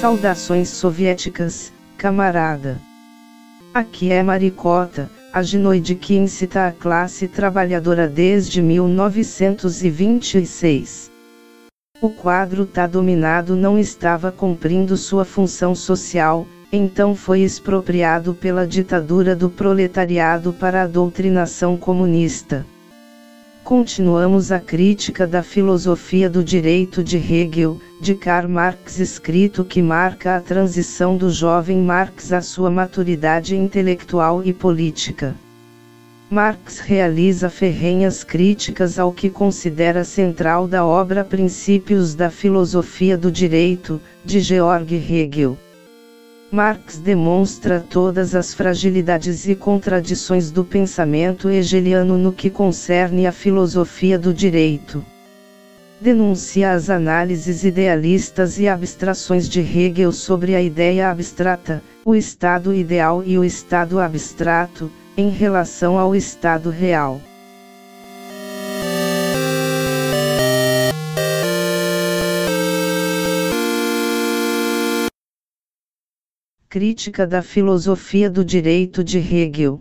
Saudações soviéticas, camarada. Aqui é Maricota, a ginoide que incita a classe trabalhadora desde 1926. O quadro tá dominado não estava cumprindo sua função social, então foi expropriado pela ditadura do proletariado para a doutrinação comunista. Continuamos a crítica da filosofia do direito de Hegel, de Karl Marx, escrito que marca a transição do jovem Marx à sua maturidade intelectual e política. Marx realiza ferrenhas críticas ao que considera central da obra Princípios da Filosofia do Direito, de Georg Hegel. Marx demonstra todas as fragilidades e contradições do pensamento hegeliano no que concerne à filosofia do direito. Denuncia as análises idealistas e abstrações de Hegel sobre a ideia abstrata, o estado ideal e o estado abstrato, em relação ao estado real. Crítica da Filosofia do Direito de Hegel.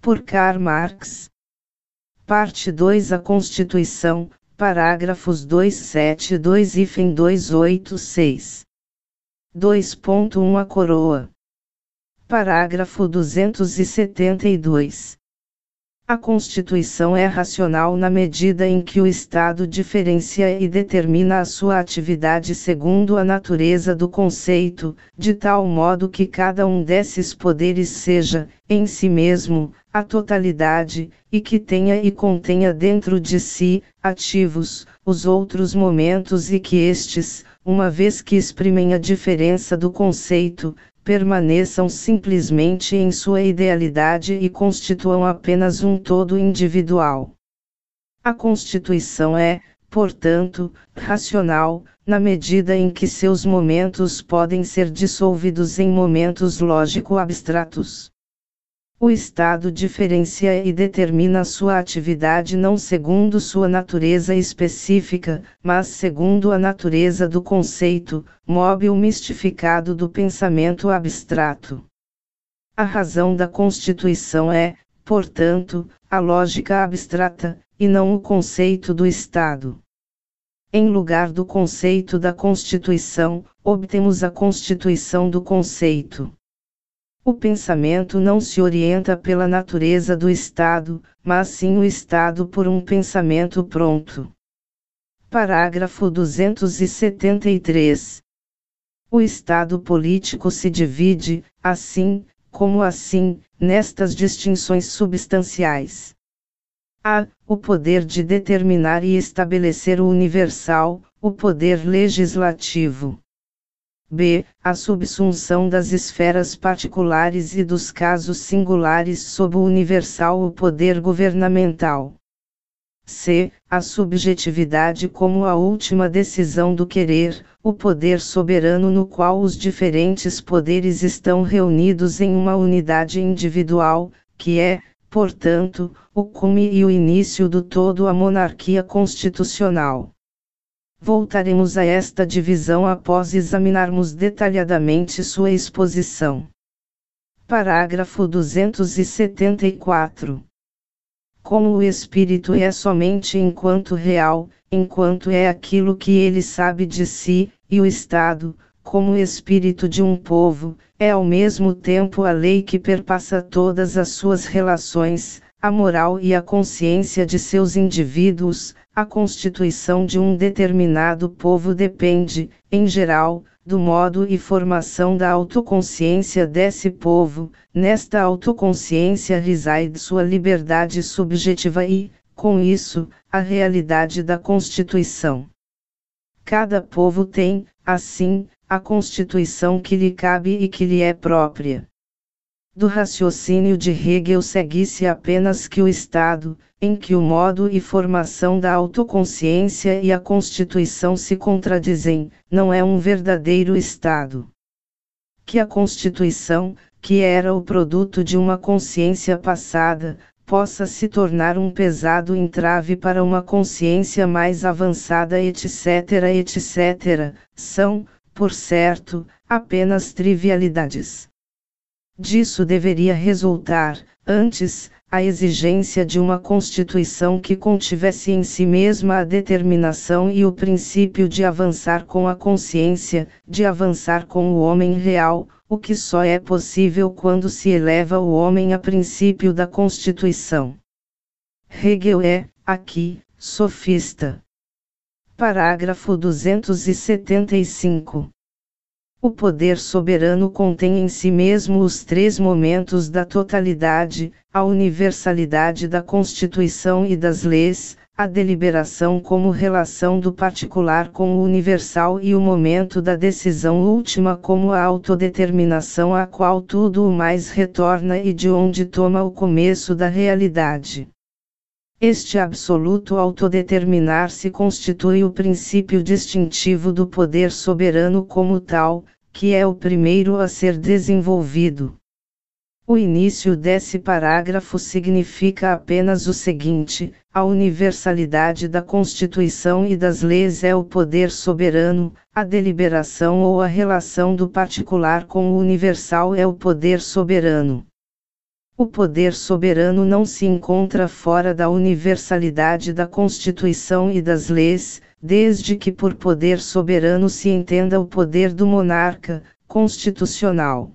Por Karl Marx. Parte 2 A Constituição, parágrafos 272 e 286. 2.1 A Coroa. Parágrafo 272. A Constituição é racional na medida em que o Estado diferencia e determina a sua atividade segundo a natureza do conceito, de tal modo que cada um desses poderes seja, em si mesmo, a totalidade, e que tenha e contenha dentro de si, ativos, os outros momentos e que estes, uma vez que exprimem a diferença do conceito, permaneçam simplesmente em sua idealidade e constituam apenas um todo individual. A Constituição é, portanto, racional, na medida em que seus momentos podem ser dissolvidos em momentos lógico-abstratos. O Estado diferencia e determina sua atividade não segundo sua natureza específica, mas segundo a natureza do conceito, móvel mistificado do pensamento abstrato. A razão da Constituição é, portanto, a lógica abstrata, e não o conceito do Estado. Em lugar do conceito da Constituição, obtemos a constituição do conceito. O pensamento não se orienta pela natureza do Estado, mas sim o Estado por um pensamento pronto. Parágrafo 273. O Estado político se divide, assim, como assim, nestas distinções substanciais. A. O poder de determinar e estabelecer o universal, o poder legislativo. B. A subsunção das esferas particulares e dos casos singulares sob o universal o poder governamental. C. A subjetividade como a última decisão do querer, o poder soberano no qual os diferentes poderes estão reunidos em uma unidade individual, que é, portanto, o cume e o início do todo a monarquia constitucional. Voltaremos a esta divisão após examinarmos detalhadamente sua exposição. Parágrafo 274. Como o espírito é somente enquanto real, enquanto é aquilo que ele sabe de si, e o Estado, como espírito de um povo, é ao mesmo tempo a lei que perpassa todas as suas relações, a moral e a consciência de seus indivíduos, a constituição de um determinado povo depende, em geral, do modo e formação da autoconsciência desse povo, nesta autoconsciência reside sua liberdade subjetiva e, com isso, a realidade da Constituição. Cada povo tem, assim, a Constituição que lhe cabe e que lhe é própria. Do raciocínio de Hegel segue-se apenas que o Estado, em que o modo e formação da autoconsciência e a Constituição se contradizem, não é um verdadeiro Estado. Que a Constituição, que era o produto de uma consciência passada, possa se tornar um pesado entrave para uma consciência mais avançada, etc., etc., são, por certo, apenas trivialidades. Disso deveria resultar, antes, a exigência de uma Constituição que contivesse em si mesma a determinação e o princípio de avançar com a consciência, de avançar com o homem real, o que só é possível quando se eleva o homem a princípio da Constituição. Hegel é, aqui, sofista. Parágrafo 275. O poder soberano contém em si mesmo os três momentos da totalidade, a universalidade da Constituição e das leis, a deliberação como relação do particular com o universal e o momento da decisão última como a autodeterminação a qual tudo o mais retorna e de onde toma o começo da realidade. Este absoluto autodeterminar-se constitui o princípio distintivo do poder soberano como tal, que é o primeiro a ser desenvolvido. O início desse parágrafo significa apenas o seguinte: a universalidade da Constituição e das leis é o poder soberano, a deliberação ou a relação do particular com o universal é o poder soberano. O poder soberano não se encontra fora da universalidade da Constituição e das leis, desde que por poder soberano se entenda o poder do monarca, constitucional.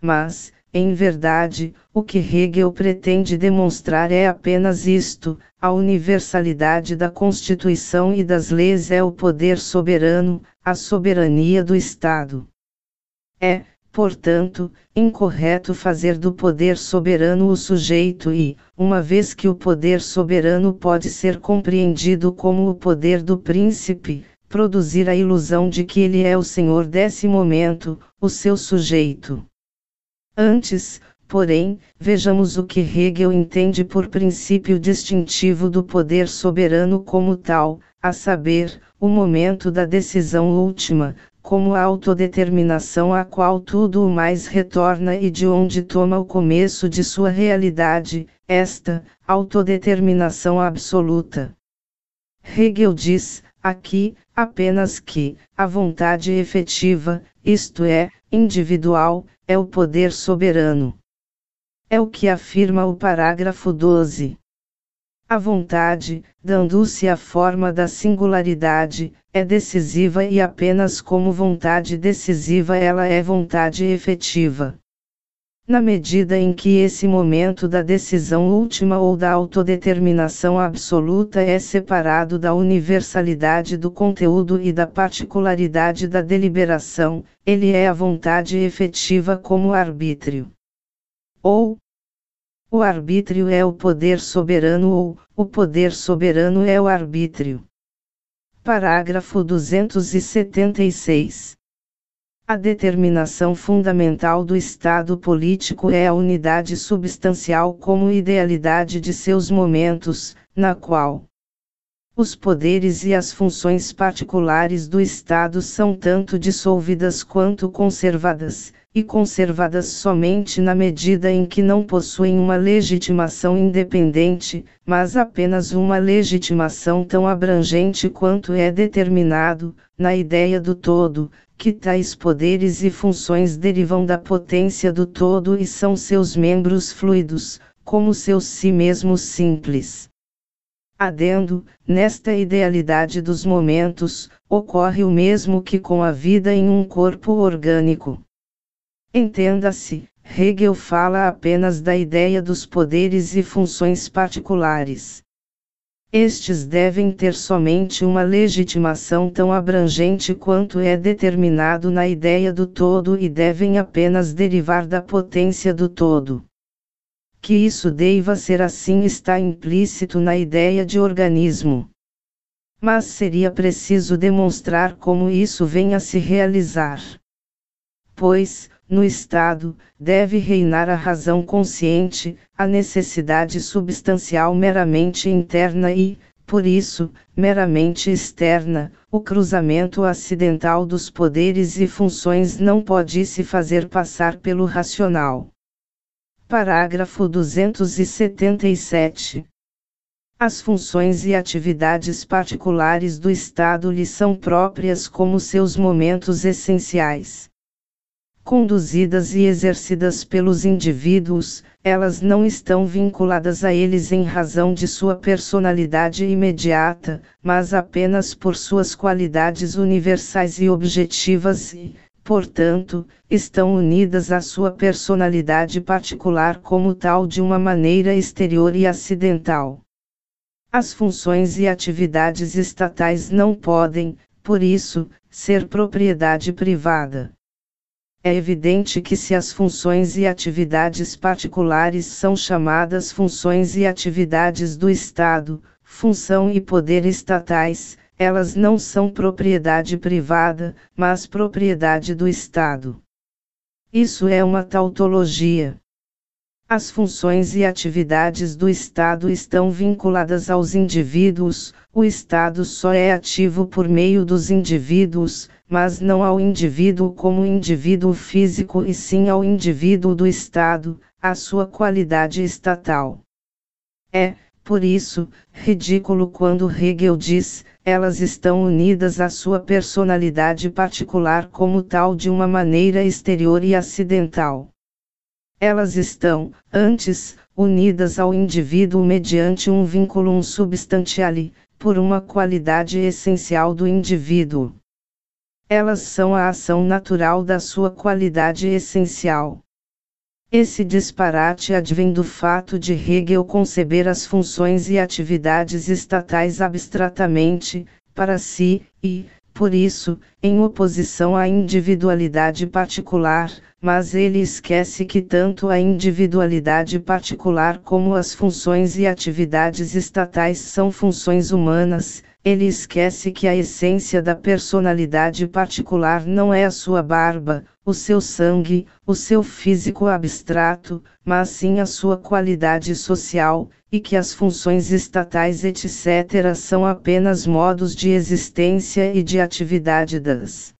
Mas, em verdade, o que Hegel pretende demonstrar é apenas isto: a universalidade da Constituição e das leis é o poder soberano, a soberania do Estado. É, portanto, incorreto fazer do poder soberano o sujeito e, uma vez que o poder soberano pode ser compreendido como o poder do príncipe, produzir a ilusão de que ele é o senhor desse momento, o seu sujeito. Antes, porém, vejamos o que Hegel entende por princípio distintivo do poder soberano como tal, a saber, o momento da decisão última, como a autodeterminação a qual tudo o mais retorna e de onde toma o começo de sua realidade, esta, autodeterminação absoluta. Hegel diz, aqui, apenas que, a vontade efetiva, isto é, individual, é o poder soberano. É o que afirma o parágrafo 12. A vontade, dando-se a forma da singularidade, é decisiva e apenas como vontade decisiva ela é vontade efetiva. Na medida em que esse momento da decisão última ou da autodeterminação absoluta é separado da universalidade do conteúdo e da particularidade da deliberação, ele é a vontade efetiva como arbítrio. Ou, o arbítrio é o poder soberano ou, o poder soberano é o arbítrio. Parágrafo 276. A determinação fundamental do Estado político é a unidade substancial como idealidade de seus momentos, na qual os poderes e as funções particulares do Estado são tanto dissolvidas quanto conservadas, e conservadas somente na medida em que não possuem uma legitimação independente, mas apenas uma legitimação tão abrangente quanto é determinado, na ideia do todo, que tais poderes e funções derivam da potência do todo e são seus membros fluidos, como seus si mesmos simples. Adendo, nesta idealidade dos momentos, ocorre o mesmo que com a vida em um corpo orgânico. Entenda-se, Hegel fala apenas da ideia dos poderes e funções particulares. Estes devem ter somente uma legitimação tão abrangente quanto é determinado na ideia do todo e devem apenas derivar da potência do todo. Que isso deva ser assim está implícito na ideia de organismo. Mas seria preciso demonstrar como isso vem a se realizar. Pois, no Estado, deve reinar a razão consciente, a necessidade substancial meramente interna e, por isso, meramente externa, o cruzamento acidental dos poderes e funções não pode se fazer passar pelo racional. Parágrafo 277. As funções e atividades particulares do Estado lhe são próprias como seus momentos essenciais. Conduzidas e exercidas pelos indivíduos, elas não estão vinculadas a eles em razão de sua personalidade imediata, mas apenas por suas qualidades universais e objetivas e, portanto, estão unidas à sua personalidade particular como tal de uma maneira exterior e acidental. As funções e atividades estatais não podem, por isso, ser propriedade privada. É evidente que se as funções e atividades particulares são chamadas funções e atividades do Estado, função e poder estatais, elas não são propriedade privada, mas propriedade do Estado. Isso é uma tautologia. As funções e atividades do Estado estão vinculadas aos indivíduos, o Estado só é ativo por meio dos indivíduos, mas não ao indivíduo como indivíduo físico e sim ao indivíduo do Estado, a sua qualidade estatal. É, por isso, ridículo quando Hegel diz: elas estão unidas à sua personalidade particular como tal de uma maneira exterior e acidental. Elas estão, antes, unidas ao indivíduo mediante um vínculo substantiale, por uma qualidade essencial do indivíduo. Elas são a ação natural da sua qualidade essencial. Esse disparate advém do fato de Hegel conceber as funções e atividades estatais abstratamente, para si, e, por isso, em oposição à individualidade particular, mas ele esquece que tanto a individualidade particular como as funções e atividades estatais são funções humanas, ele esquece que a essência da personalidade particular não é a sua barba, o seu sangue, o seu físico abstrato, mas sim a sua qualidade social, e que as funções estatais etc. são apenas modos de existência e de atividade das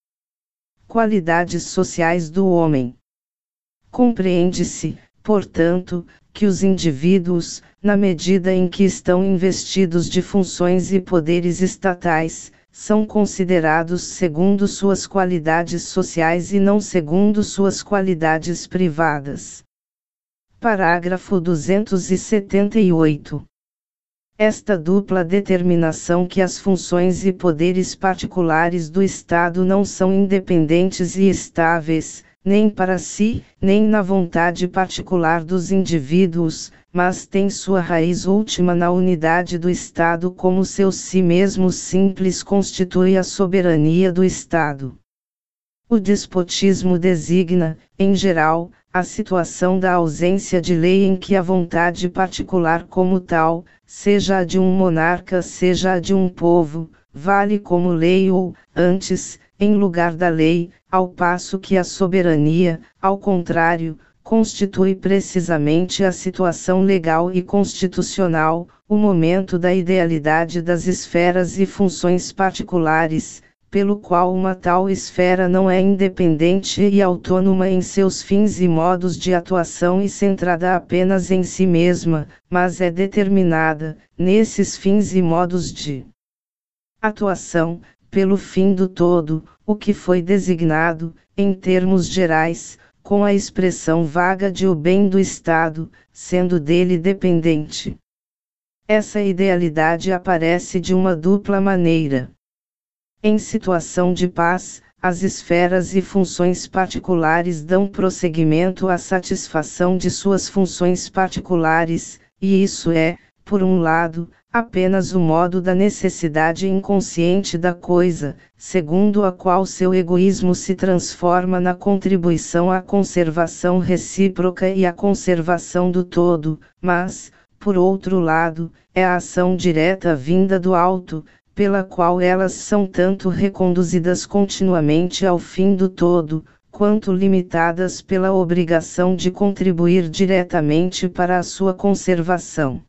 qualidades sociais do homem. Compreende-se, portanto, que os indivíduos, na medida em que estão investidos de funções e poderes estatais, são considerados segundo suas qualidades sociais e não segundo suas qualidades privadas. Parágrafo 278. Esta dupla determinação que as funções e poderes particulares do Estado não são independentes e estáveis, nem para si, nem na vontade particular dos indivíduos, mas tem sua raiz última na unidade do Estado como seu si mesmo simples constitui a soberania do Estado. O despotismo designa, em geral, a situação da ausência de lei em que a vontade particular como tal, seja a de um monarca, seja a de um povo, vale como lei ou, antes, em lugar da lei, ao passo que a soberania, ao contrário, constitui precisamente a situação legal e constitucional, o momento da idealidade das esferas e funções particulares, pelo qual uma tal esfera não é independente e autônoma em seus fins e modos de atuação e centrada apenas em si mesma, mas é determinada, nesses fins e modos de atuação, pelo fim do todo, o que foi designado, em termos gerais, com a expressão vaga de o bem do Estado, sendo dele dependente. Essa idealidade aparece de uma dupla maneira. Em situação de paz, as esferas e funções particulares dão prosseguimento à satisfação de suas funções particulares, e isso é, por um lado, apenas o modo da necessidade inconsciente da coisa, segundo a qual seu egoísmo se transforma na contribuição à conservação recíproca e à conservação do todo, mas, por outro lado, é a ação direta vinda do alto, pela qual elas são tanto reconduzidas continuamente ao fim do todo, quanto limitadas pela obrigação de contribuir diretamente para a sua conservação.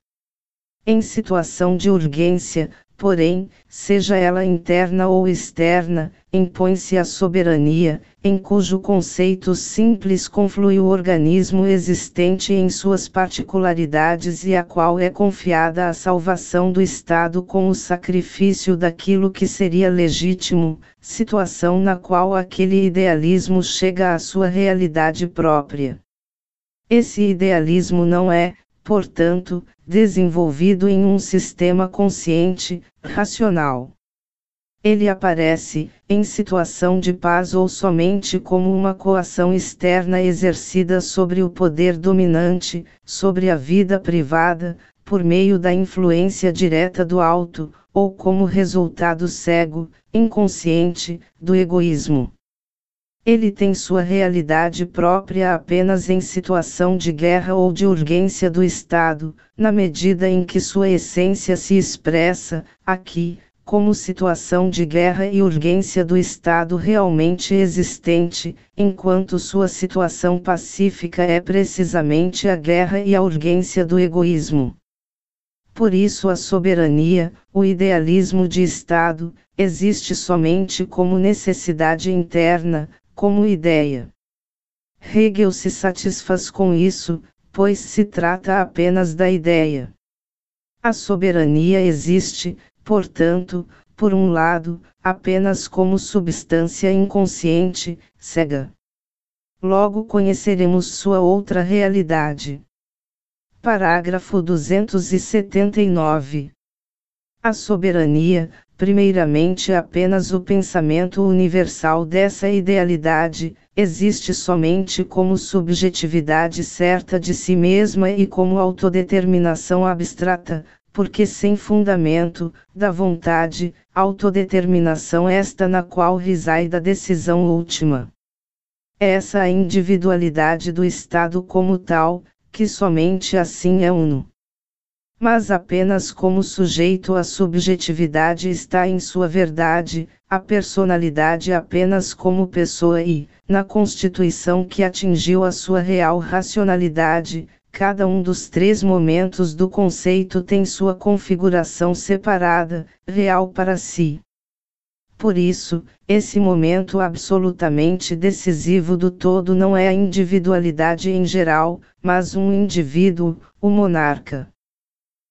Em situação de urgência, porém, seja ela interna ou externa, impõe-se a soberania, em cujo conceito simples conflui o organismo existente em suas particularidades e a qual é confiada a salvação do Estado com o sacrifício daquilo que seria legítimo, situação na qual aquele idealismo chega à sua realidade própria. Esse idealismo não é, portanto, desenvolvido em um sistema consciente, racional. Ele aparece, em situação de paz ou somente como uma coação externa exercida sobre o poder dominante, sobre a vida privada, por meio da influência direta do alto, ou como resultado cego, inconsciente, do egoísmo. Ele tem sua realidade própria apenas em situação de guerra ou de urgência do Estado, na medida em que sua essência se expressa, aqui, como situação de guerra e urgência do Estado realmente existente, enquanto sua situação pacífica é precisamente a guerra e a urgência do egoísmo. Por isso, a soberania, o idealismo de Estado, existe somente como necessidade interna, como ideia. Hegel se satisfaz com isso, pois se trata apenas da ideia. A soberania existe, portanto, por um lado, apenas como substância inconsciente, cega. Logo conheceremos sua outra realidade. Parágrafo 279. A soberania, primeiramente apenas o pensamento universal dessa idealidade, existe somente como subjetividade certa de si mesma e como autodeterminação abstrata, porque sem fundamento, da vontade, autodeterminação esta na qual reside a decisão última. Essa a individualidade do Estado como tal, que somente assim é uno mas apenas como sujeito a subjetividade está em sua verdade, a personalidade apenas como pessoa e, na constituição que atingiu a sua real racionalidade, cada um dos três momentos do conceito tem sua configuração separada, real para si. Por isso, esse momento absolutamente decisivo do todo não é a individualidade em geral, mas um indivíduo, o monarca.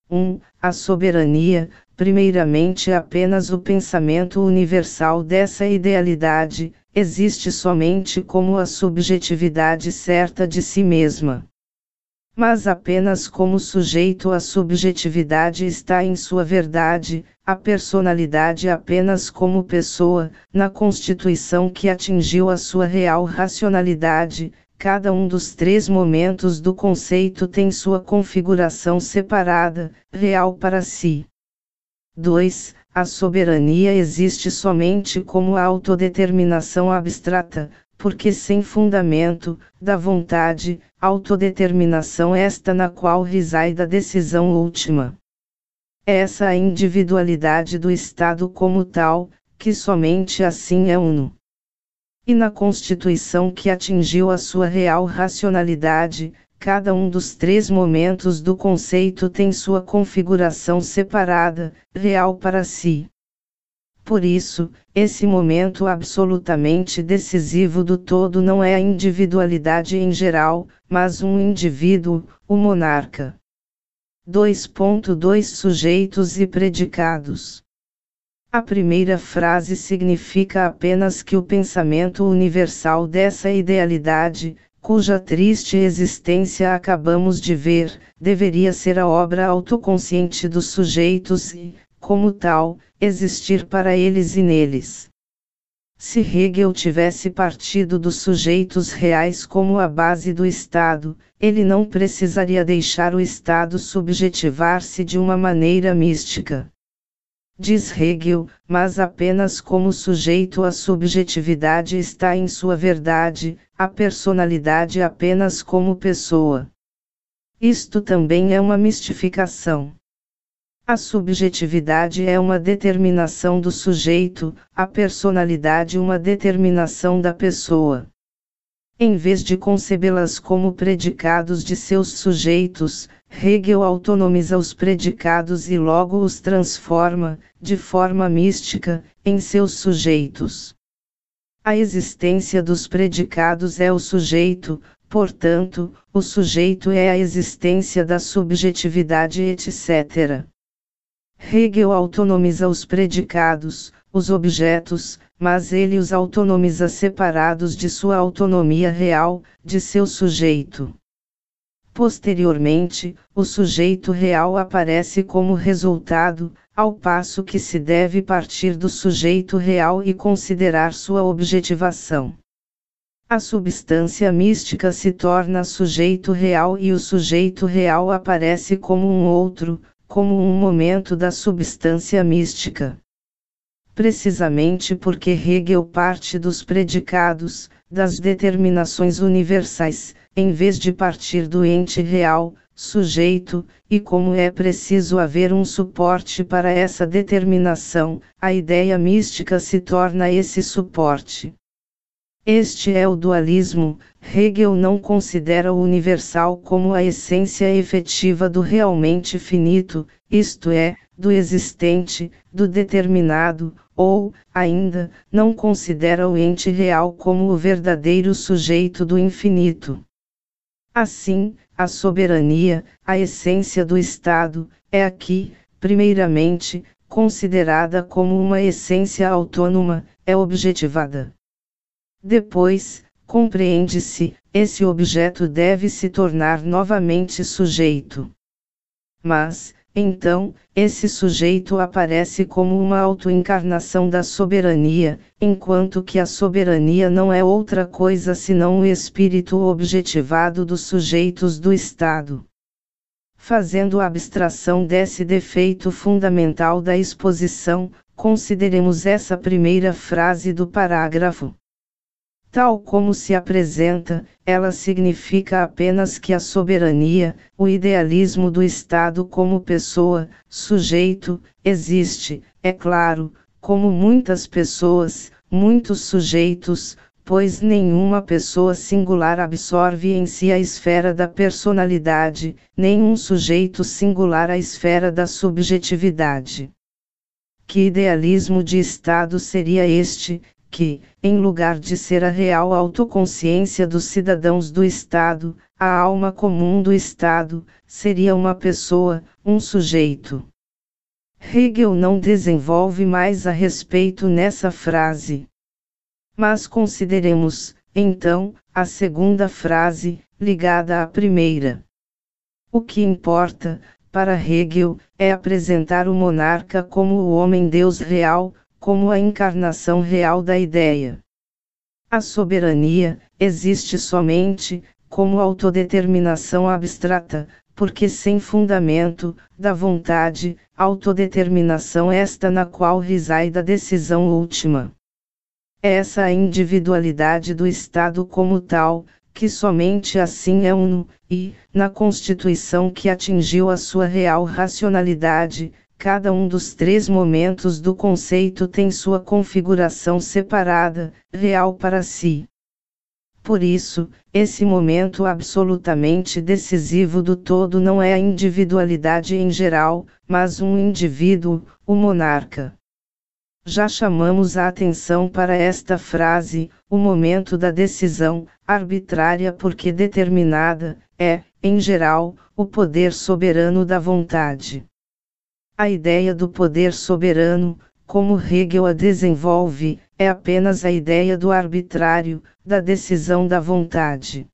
1. A soberania, primeiramente apenas o pensamento universal dessa idealidade, existe somente como a subjetividade certa de si mesma. Mas apenas como sujeito a subjetividade está em sua verdade, a personalidade apenas como pessoa, na constituição que atingiu a sua real racionalidade, Cada um dos três momentos do conceito tem sua configuração separada, real para si. 2. A soberania existe somente como autodeterminação abstrata, porque sem fundamento, da vontade, autodeterminação esta na qual reside a decisão última. Essa a individualidade do Estado como tal, que somente assim é uno e na constituição que atingiu a sua real racionalidade, cada um dos três momentos do conceito tem sua configuração separada, real para si. Por isso, esse momento absolutamente decisivo do todo não é a individualidade em geral, mas um indivíduo, o monarca. 2.2 Sujeitos e predicados a primeira frase significa apenas que o pensamento universal dessa idealidade, cuja triste existência acabamos de ver, deveria ser a obra autoconsciente dos sujeitos e, como tal, existir para eles e neles. Se Hegel tivesse partido dos sujeitos reais como a base do Estado, ele não precisaria deixar o Estado subjetivar-se de uma maneira mística diz Hegel, mas apenas como sujeito a subjetividade está em sua verdade, a personalidade apenas como pessoa. Isto também é uma mistificação. A subjetividade é uma determinação do sujeito, a personalidade uma determinação da pessoa. Em vez de concebê-las como predicados de seus sujeitos, Hegel autonomiza os predicados e logo os transforma, de forma mística, em seus sujeitos. A existência dos predicados é o sujeito, portanto, o sujeito é a existência da subjetividade, etc. Hegel autonomiza os predicados, os objetos, mas ele os autonomiza separados de sua autonomia real, de seu sujeito. Posteriormente, o sujeito real aparece como resultado, ao passo que se deve partir do sujeito real e considerar sua objetivação. A substância mística se torna sujeito real e o sujeito real aparece como um outro, como um momento da substância mística. Precisamente porque Hegel parte dos predicados, das determinações universais, em vez de partir do ente real, sujeito, e como é preciso haver um suporte para essa determinação, a ideia mística se torna esse suporte. Este é o dualismo. Hegel não considera o universal como a essência efetiva do realmente finito, isto é, do existente, do determinado, ou, ainda, não considera o ente real como o verdadeiro sujeito do infinito. Assim, a soberania, a essência do Estado, é aqui, primeiramente, considerada como uma essência autônoma, é objetivada. Depois, compreende-se, esse objeto deve se tornar novamente sujeito. Mas, então, esse sujeito aparece como uma autoencarnação da soberania, enquanto que a soberania não é outra coisa senão o espírito objetivado dos sujeitos do Estado. Fazendo abstração desse defeito fundamental da exposição, consideremos essa primeira frase do parágrafo. Tal como se apresenta, ela significa apenas que a soberania, o idealismo do Estado como pessoa, sujeito, existe, é claro, como muitas pessoas, muitos sujeitos, pois nenhuma pessoa singular absorve em si a esfera da personalidade, nenhum sujeito singular a esfera da subjetividade. Que idealismo de Estado seria este, que, em lugar de ser a real autoconsciência dos cidadãos do Estado, a alma comum do Estado, seria uma pessoa, um sujeito. Hegel não desenvolve mais a respeito nessa frase. Mas consideremos, então, a segunda frase, ligada à primeira. O que importa, para Hegel, é apresentar o monarca como o homem-deus real, como a encarnação real da ideia. A soberania existe somente, como autodeterminação abstrata, porque sem fundamento, da vontade, autodeterminação esta na qual reside a decisão última. Essa a individualidade do Estado como tal, que somente assim é uno, e, na Constituição que atingiu a sua real racionalidade, Cada um dos três momentos do conceito tem sua configuração separada, real para si. Por isso, esse momento absolutamente decisivo do todo não é a individualidade em geral, mas um indivíduo, o monarca. Já chamamos a atenção para esta frase, o momento da decisão, arbitrária porque determinada, é, em geral, o poder soberano da vontade. A ideia do poder soberano, como Hegel a desenvolve, é apenas a ideia do arbitrário, da decisão da vontade.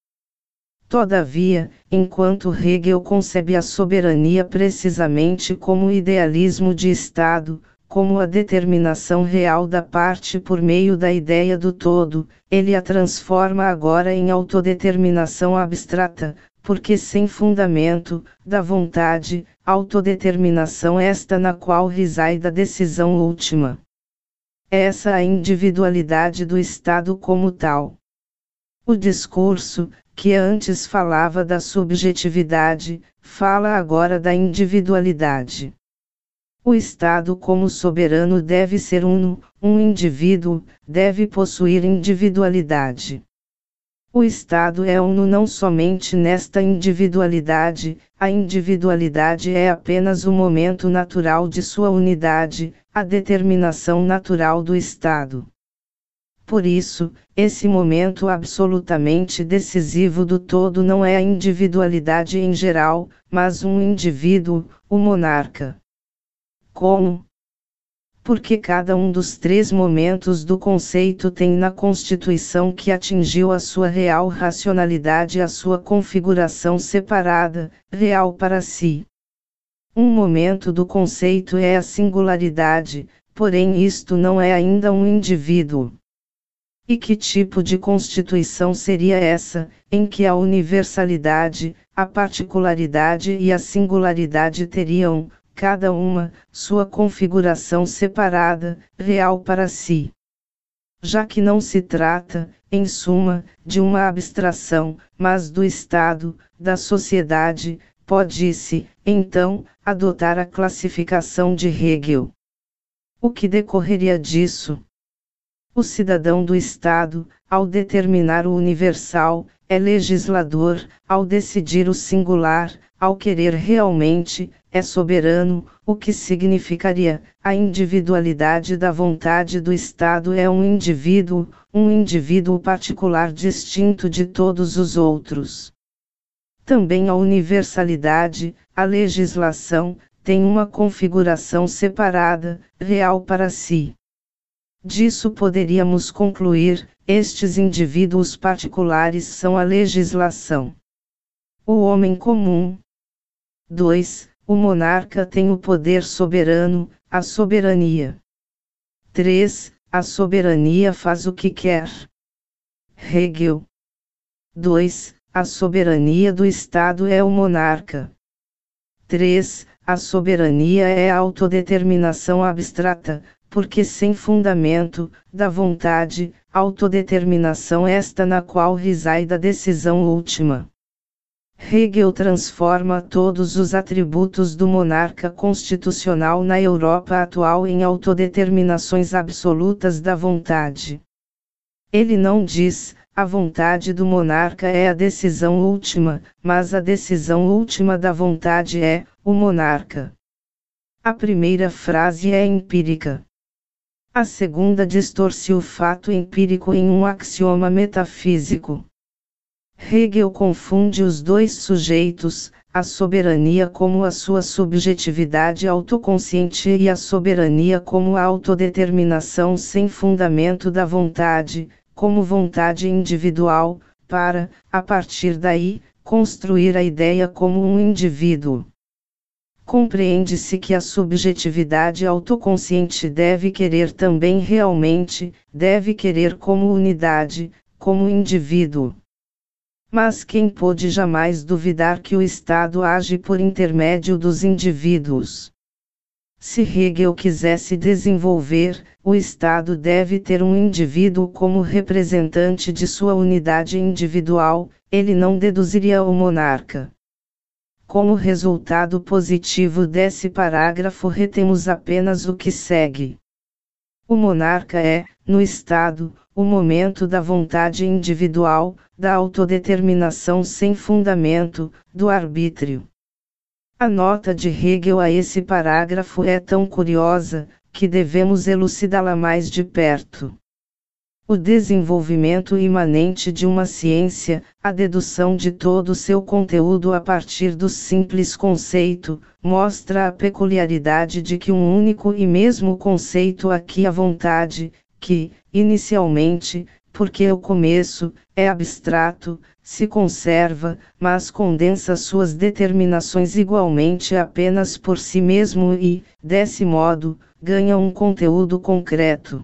Todavia, enquanto Hegel concebe a soberania precisamente como idealismo de Estado, como a determinação real da parte por meio da ideia do todo, ele a transforma agora em autodeterminação abstrata, porque sem fundamento, da vontade, autodeterminação esta na qual reside a decisão última. Essa a individualidade do Estado como tal. O discurso, que antes falava da subjetividade, fala agora da individualidade. O Estado como soberano deve ser uno, um indivíduo, deve possuir individualidade. O Estado é uno não somente nesta individualidade, a individualidade é apenas o momento natural de sua unidade, a determinação natural do Estado. Por isso, esse momento absolutamente decisivo do todo não é a individualidade em geral, mas um indivíduo, o monarca. Como? Porque cada um dos três momentos do conceito tem na Constituição que atingiu a sua real racionalidade a sua configuração separada, real para si. Um momento do conceito é a singularidade, porém isto não é ainda um indivíduo. E que tipo de constituição seria essa, em que a universalidade, a particularidade e a singularidade teriam, cada uma, sua configuração separada, real para si? Já que não se trata, em suma, de uma abstração, mas do Estado, da sociedade, pode-se, então, adotar a classificação de Hegel. O que decorreria disso? O cidadão do Estado, ao determinar o universal, é legislador, ao decidir o singular, ao querer realmente, é soberano, o que significaria, a individualidade da vontade do Estado é um indivíduo, um indivíduo particular distinto de todos os outros. Também a universalidade, a legislação, tem uma configuração separada, real para si. Disso poderíamos concluir: estes indivíduos particulares são a legislação. O homem comum. 2. O monarca tem o poder soberano, a soberania. 3. A soberania faz o que quer. Hegel. 2. A soberania do Estado é o monarca. 3. A soberania é a autodeterminação abstrata, porque sem fundamento, da vontade, autodeterminação esta na qual reside a decisão última. Hegel transforma todos os atributos do monarca constitucional na Europa atual em autodeterminações absolutas da vontade. Ele não diz, a vontade do monarca é a decisão última, mas a decisão última da vontade é, o monarca. A primeira frase é empírica. A segunda distorce o fato empírico em um axioma metafísico. Hegel confunde os dois sujeitos, a soberania como a sua subjetividade autoconsciente e a soberania como a autodeterminação sem fundamento da vontade, como vontade individual, para, a partir daí, construir a ideia como um indivíduo. Compreende-se que a subjetividade autoconsciente deve querer também realmente, deve querer como unidade, como indivíduo. Mas quem pôde jamais duvidar que o Estado age por intermédio dos indivíduos? Se Hegel quisesse desenvolver, o Estado deve ter um indivíduo como representante de sua unidade individual, ele não deduziria o monarca. Como resultado positivo desse parágrafo, retemos apenas o que segue. O monarca é, no Estado, o momento da vontade individual, da autodeterminação sem fundamento, do arbítrio. A nota de Hegel a esse parágrafo é tão curiosa, que devemos elucidá-la mais de perto o desenvolvimento imanente de uma ciência, a dedução de todo o seu conteúdo a partir do simples conceito, mostra a peculiaridade de que um único e mesmo conceito aqui a vontade, que, inicialmente, porque o começo, é abstrato, se conserva, mas condensa suas determinações igualmente apenas por si mesmo e, desse modo, ganha um conteúdo concreto.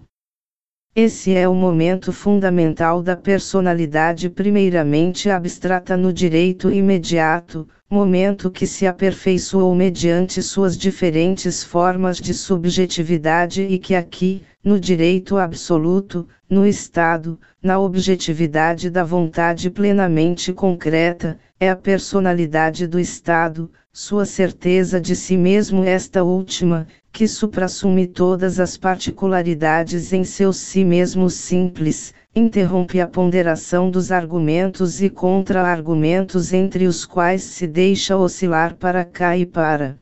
Esse é o momento fundamental da personalidade, primeiramente abstrata no direito imediato, momento que se aperfeiçoou mediante suas diferentes formas de subjetividade e que aqui, no direito absoluto, no Estado, na objetividade da vontade plenamente concreta, é a personalidade do Estado, sua certeza de si mesmo, esta última, que suprassume todas as particularidades em seu si mesmo simples, interrompe a ponderação dos argumentos e contra-argumentos entre os quais se deixa oscilar para cá e para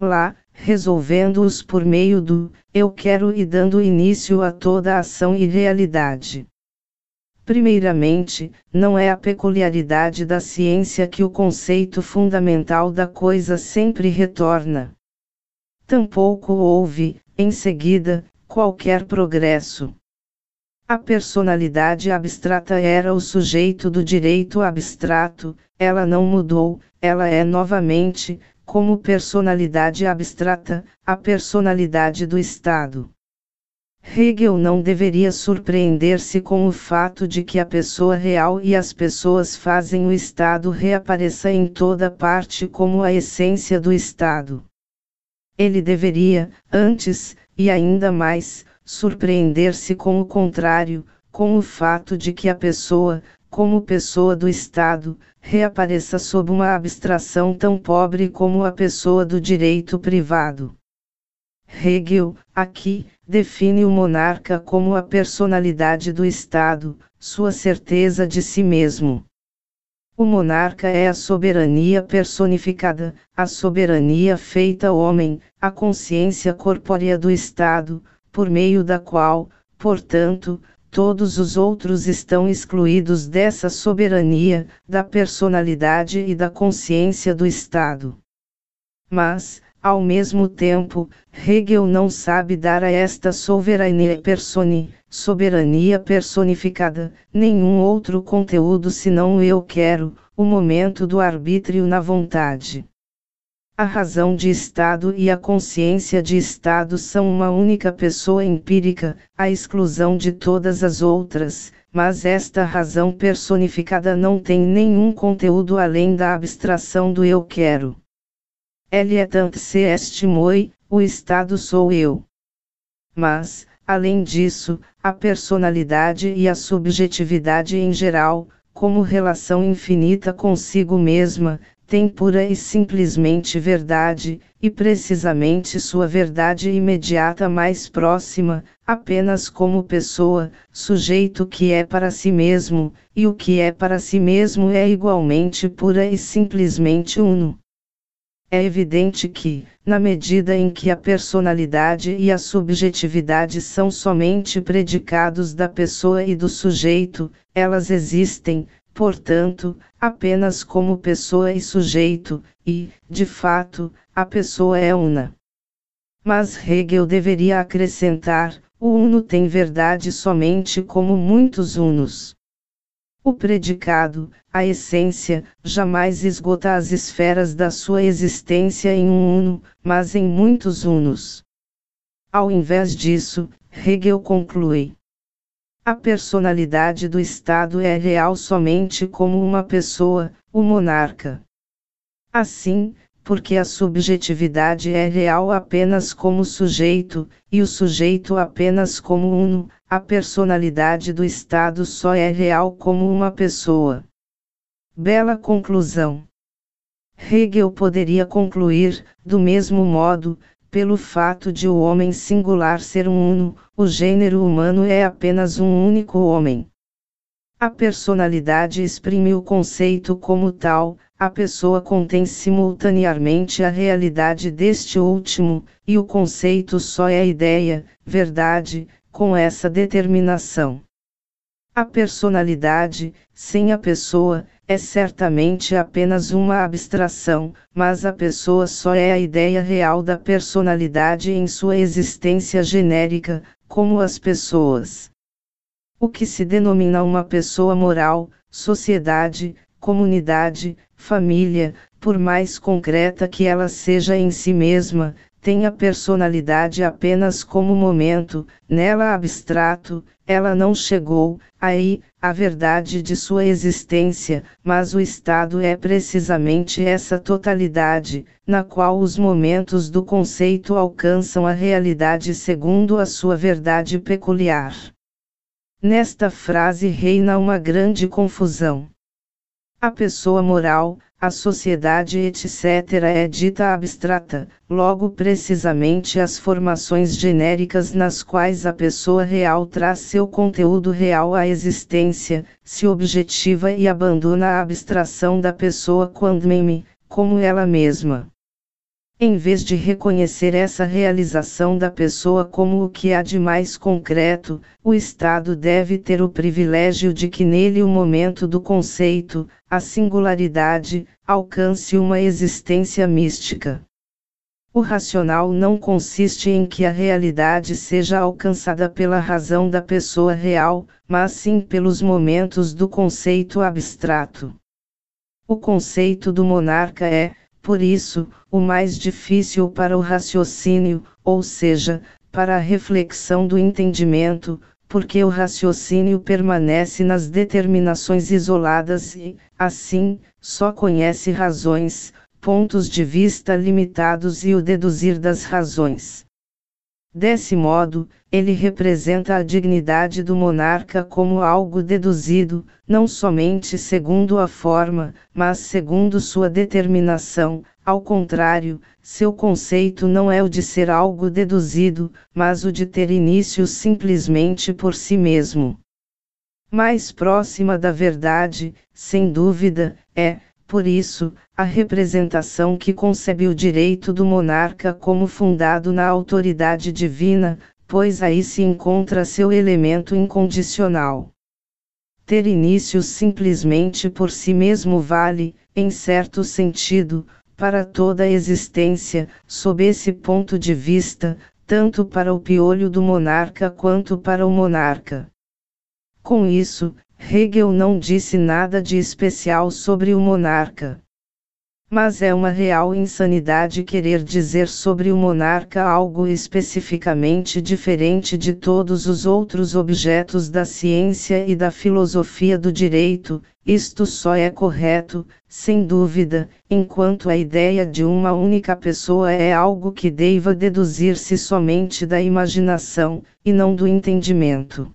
lá, resolvendo-os por meio do eu quero e dando início a toda ação e realidade. Primeiramente, não é a peculiaridade da ciência que o conceito fundamental da coisa sempre retorna. Tampouco houve, em seguida, qualquer progresso. A personalidade abstrata era o sujeito do direito abstrato, ela não mudou, ela é novamente, como personalidade abstrata, a personalidade do Estado. Hegel não deveria surpreender-se com o fato de que a pessoa real e as pessoas fazem o Estado reaparecer em toda parte como a essência do Estado. Ele deveria, antes, e ainda mais, surpreender-se com o contrário, com o fato de que a pessoa, como pessoa do Estado, reapareça sob uma abstração tão pobre como a pessoa do direito privado. Hegel, aqui, define o monarca como a personalidade do Estado, sua certeza de si mesmo. O monarca é a soberania personificada, a soberania feita homem, a consciência corpórea do Estado, por meio da qual, portanto, todos os outros estão excluídos dessa soberania, da personalidade e da consciência do Estado. Mas, ao mesmo tempo, Hegel não sabe dar a esta soberania personi, soberania personificada, nenhum outro conteúdo senão o eu quero, o momento do arbítrio na vontade. A razão de Estado e a consciência de Estado são uma única pessoa empírica, à exclusão de todas as outras, mas esta razão personificada não tem nenhum conteúdo além da abstração do eu quero. Ele tanto se estimoi, o Estado sou eu. Mas, além disso, a personalidade e a subjetividade em geral, como relação infinita consigo mesma, tem pura e simplesmente verdade, e precisamente sua verdade imediata mais próxima, apenas como pessoa, sujeito que é para si mesmo, e o que é para si mesmo é igualmente pura e simplesmente uno. É evidente que, na medida em que a personalidade e a subjetividade são somente predicados da pessoa e do sujeito, elas existem, portanto, apenas como pessoa e sujeito, e, de fato, a pessoa é una. Mas Hegel deveria acrescentar: o uno tem verdade somente como muitos unos. O predicado, a essência, jamais esgota as esferas da sua existência em um uno, mas em muitos unos. Ao invés disso, Hegel conclui: a personalidade do Estado é real somente como uma pessoa, o monarca. Assim, porque a subjetividade é real apenas como sujeito, e o sujeito apenas como uno, a personalidade do Estado só é real como uma pessoa. Bela conclusão. Hegel poderia concluir, do mesmo modo, pelo fato de o homem singular ser um uno, o gênero humano é apenas um único homem. A personalidade exprime o conceito como tal, a pessoa contém simultaneamente a realidade deste último, e o conceito só é ideia, verdade, com essa determinação. A personalidade, sem a pessoa, é certamente apenas uma abstração, mas a pessoa só é a ideia real da personalidade em sua existência genérica, como as pessoas. O que se denomina uma pessoa moral, sociedade, comunidade, família, por mais concreta que ela seja em si mesma, tem a personalidade apenas como momento, nela abstrato, ela não chegou, aí, a verdade de sua existência, mas o estado é precisamente essa totalidade, na qual os momentos do conceito alcançam a realidade segundo a sua verdade peculiar. Nesta frase reina uma grande confusão. A pessoa moral, a sociedade etc. é dita abstrata, logo precisamente as formações genéricas nas quais a pessoa real traz seu conteúdo real à existência, se objetiva e abandona a abstração da pessoa quando meme, como ela mesma. Em vez de reconhecer essa realização da pessoa como o que há de mais concreto, o Estado deve ter o privilégio de que nele o momento do conceito, a singularidade, alcance uma existência mística. O racional não consiste em que a realidade seja alcançada pela razão da pessoa real, mas sim pelos momentos do conceito abstrato. O conceito do monarca é, por isso, o mais difícil para o raciocínio, ou seja, para a reflexão do entendimento, porque o raciocínio permanece nas determinações isoladas e, assim, só conhece razões, pontos de vista limitados e o deduzir das razões. Desse modo, ele representa a dignidade do monarca como algo deduzido, não somente segundo a forma, mas segundo sua determinação, ao contrário, seu conceito não é o de ser algo deduzido, mas o de ter início simplesmente por si mesmo. Mais próxima da verdade, sem dúvida, é, por isso, a representação que concebe o direito do monarca como fundado na autoridade divina, pois aí se encontra seu elemento incondicional. Ter início simplesmente por si mesmo vale, em certo sentido, para toda a existência, sob esse ponto de vista, tanto para o piolho do monarca quanto para o monarca. Com isso, Hegel não disse nada de especial sobre o monarca. Mas é uma real insanidade querer dizer sobre o monarca algo especificamente diferente de todos os outros objetos da ciência e da filosofia do direito, isto só é correto, sem dúvida, enquanto a ideia de uma única pessoa é algo que deva deduzir-se somente da imaginação, e não do entendimento.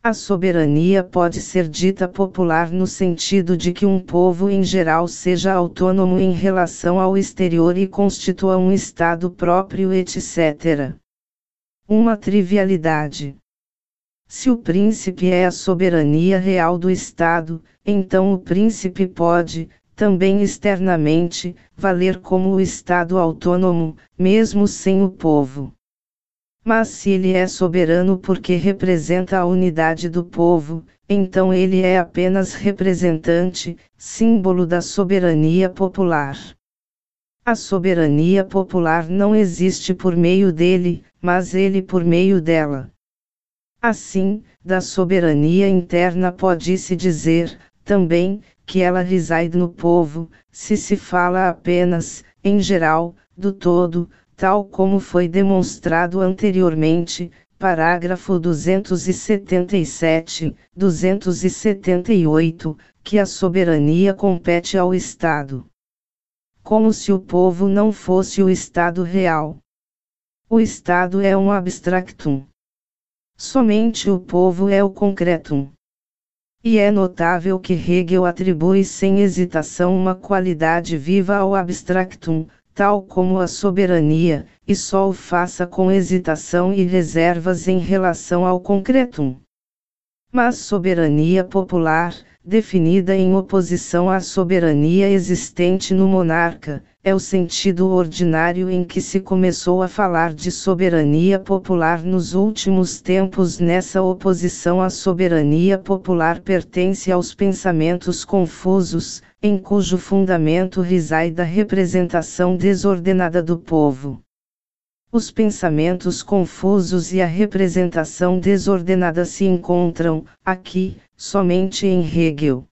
A soberania pode ser dita popular no sentido de que um povo em geral seja autônomo em relação ao exterior e constitua um Estado próprio, etc. Uma trivialidade. Se o príncipe é a soberania real do Estado, então o príncipe pode, também externamente, valer como o Estado autônomo, mesmo sem o povo. Mas se ele é soberano porque representa a unidade do povo, então ele é apenas representante, símbolo da soberania popular. A soberania popular não existe por meio dele, mas ele por meio dela. Assim, da soberania interna pode-se dizer, também, que ela reside no povo, se se fala apenas, em geral, do todo, tal como foi demonstrado anteriormente, parágrafo 277, 278, que a soberania compete ao Estado. Como se o povo não fosse o Estado real. O Estado é um abstractum. Somente o povo é o concretum. E é notável que Hegel atribui sem hesitação uma qualidade viva ao abstractum, tal como a soberania, e só o faça com hesitação e reservas em relação ao concretum. Mas soberania popular, definida em oposição à soberania existente no monarca, é o sentido ordinário em que se começou a falar de soberania popular nos últimos tempos. Nessa oposição à soberania popular pertence aos pensamentos confusos, em cujo fundamento reside a representação desordenada do povo. Os pensamentos confusos e a representação desordenada se encontram, aqui, somente em Hegel.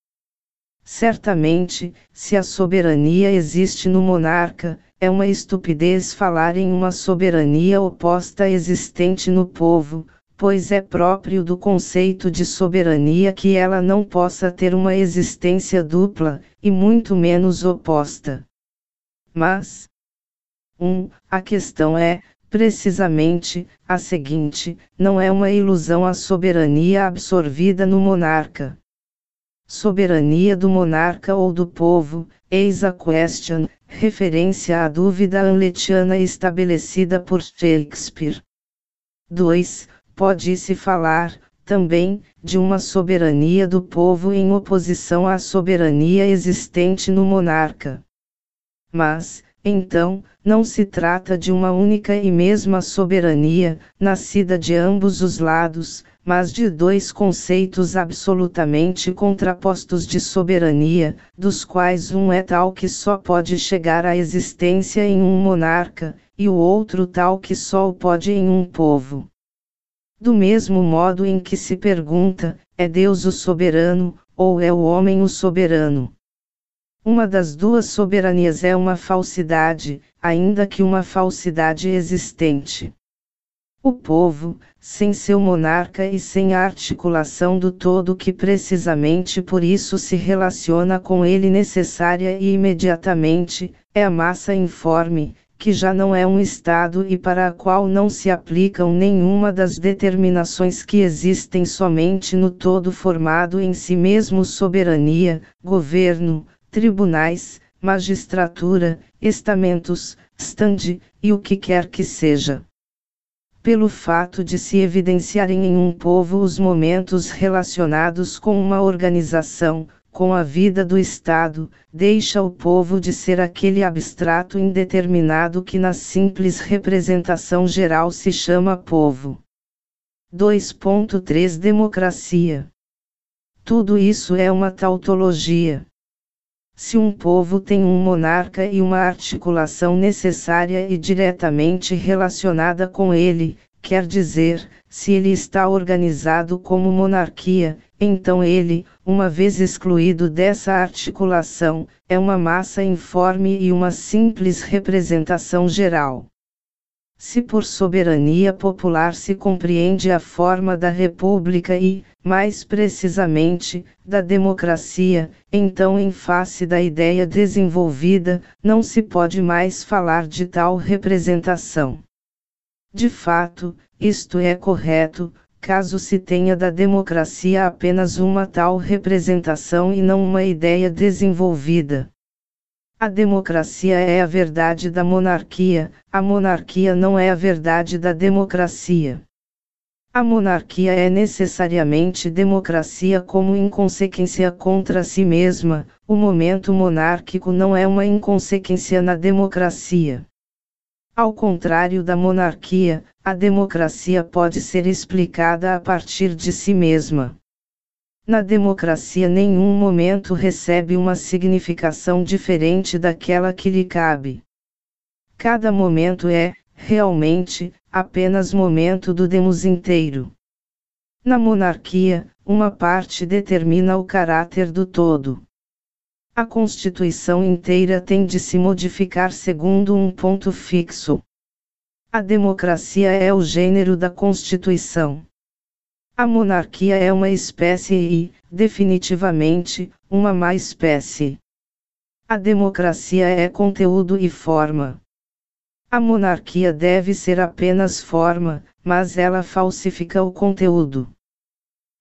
Certamente, se a soberania existe no monarca, é uma estupidez falar em uma soberania oposta existente no povo, pois é próprio do conceito de soberania que ela não possa ter uma existência dupla, e muito menos oposta. Mas, 1. Um, a questão é, precisamente, a seguinte: não é uma ilusão a soberania absorvida no monarca. Soberania do monarca ou do povo, eis a question, referência à dúvida hamletiana estabelecida por Shakespeare. 2. Pode-se falar, também, de uma soberania do povo em oposição à soberania existente no monarca. Mas, então, não se trata de uma única e mesma soberania, nascida de ambos os lados, mas de dois conceitos absolutamente contrapostos de soberania, dos quais um é tal que só pode chegar à existência em um monarca, e o outro tal que só o pode em um povo. Do mesmo modo em que se pergunta: é Deus o soberano, ou é o homem o soberano? Uma das duas soberanias é uma falsidade, ainda que uma falsidade existente. O povo, sem seu monarca e sem a articulação do todo que precisamente por isso se relaciona com ele necessária e imediatamente, é a massa informe, que já não é um Estado e para a qual não se aplicam nenhuma das determinações que existem somente no todo formado em si mesmo soberania, governo, tribunais, magistratura, estamentos, stand, e o que quer que seja. Pelo fato de se evidenciarem em um povo os momentos relacionados com uma organização, com a vida do Estado, deixa o povo de ser aquele abstrato indeterminado que na simples representação geral se chama povo. 2.3 Democracia. Tudo isso é uma tautologia. Se um povo tem um monarca e uma articulação necessária e diretamente relacionada com ele, quer dizer, se ele está organizado como monarquia, então ele, uma vez excluído dessa articulação, é uma massa informe e uma simples representação geral. Se por soberania popular se compreende a forma da república e, mais precisamente, da democracia, então, em face da ideia desenvolvida, não se pode mais falar de tal representação. De fato, isto é correto, caso se tenha da democracia apenas uma tal representação e não uma ideia desenvolvida. A democracia é a verdade da monarquia, a monarquia não é a verdade da democracia. A monarquia é necessariamente democracia como inconsequência contra si mesma, o momento monárquico não é uma inconsequência na democracia. Ao contrário da monarquia, a democracia pode ser explicada a partir de si mesma. Na democracia, nenhum momento recebe uma significação diferente daquela que lhe cabe. Cada momento é, realmente, apenas momento do demos inteiro. Na monarquia, uma parte determina o caráter do todo. A Constituição inteira tem de se modificar segundo um ponto fixo. A democracia é o gênero da Constituição. A monarquia é uma espécie e, definitivamente, uma má espécie. A democracia é conteúdo e forma. A monarquia deve ser apenas forma, mas ela falsifica o conteúdo.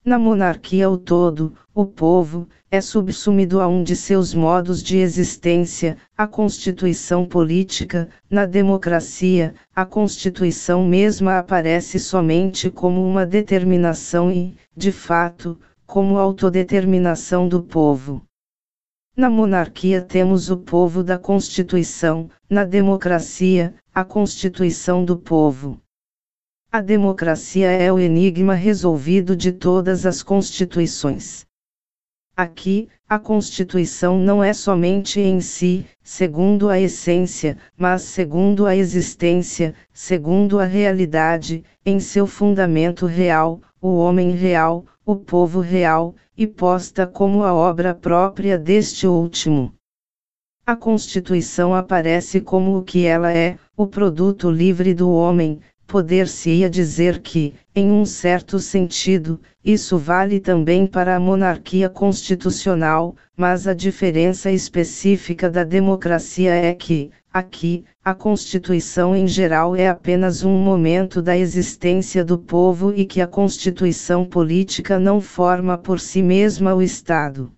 Na monarquia, o todo, o povo, é subsumido a um de seus modos de existência, a constituição política, na democracia, a constituição mesma aparece somente como uma determinação e, de fato, como autodeterminação do povo. Na monarquia temos o povo da Constituição, na democracia, a Constituição do povo. A democracia é o enigma resolvido de todas as constituições. Aqui, a Constituição não é somente em si, segundo a essência, mas segundo a existência, segundo a realidade, em seu fundamento real, o homem real, o povo real, e posta como a obra própria deste último. A Constituição aparece como o que ela é, o produto livre do homem, poder-se-ia dizer que, em um certo sentido, isso vale também para a monarquia constitucional, mas a diferença específica da democracia é que, aqui, a Constituição em geral é apenas um momento da existência do povo e que a Constituição política não forma por si mesma o Estado.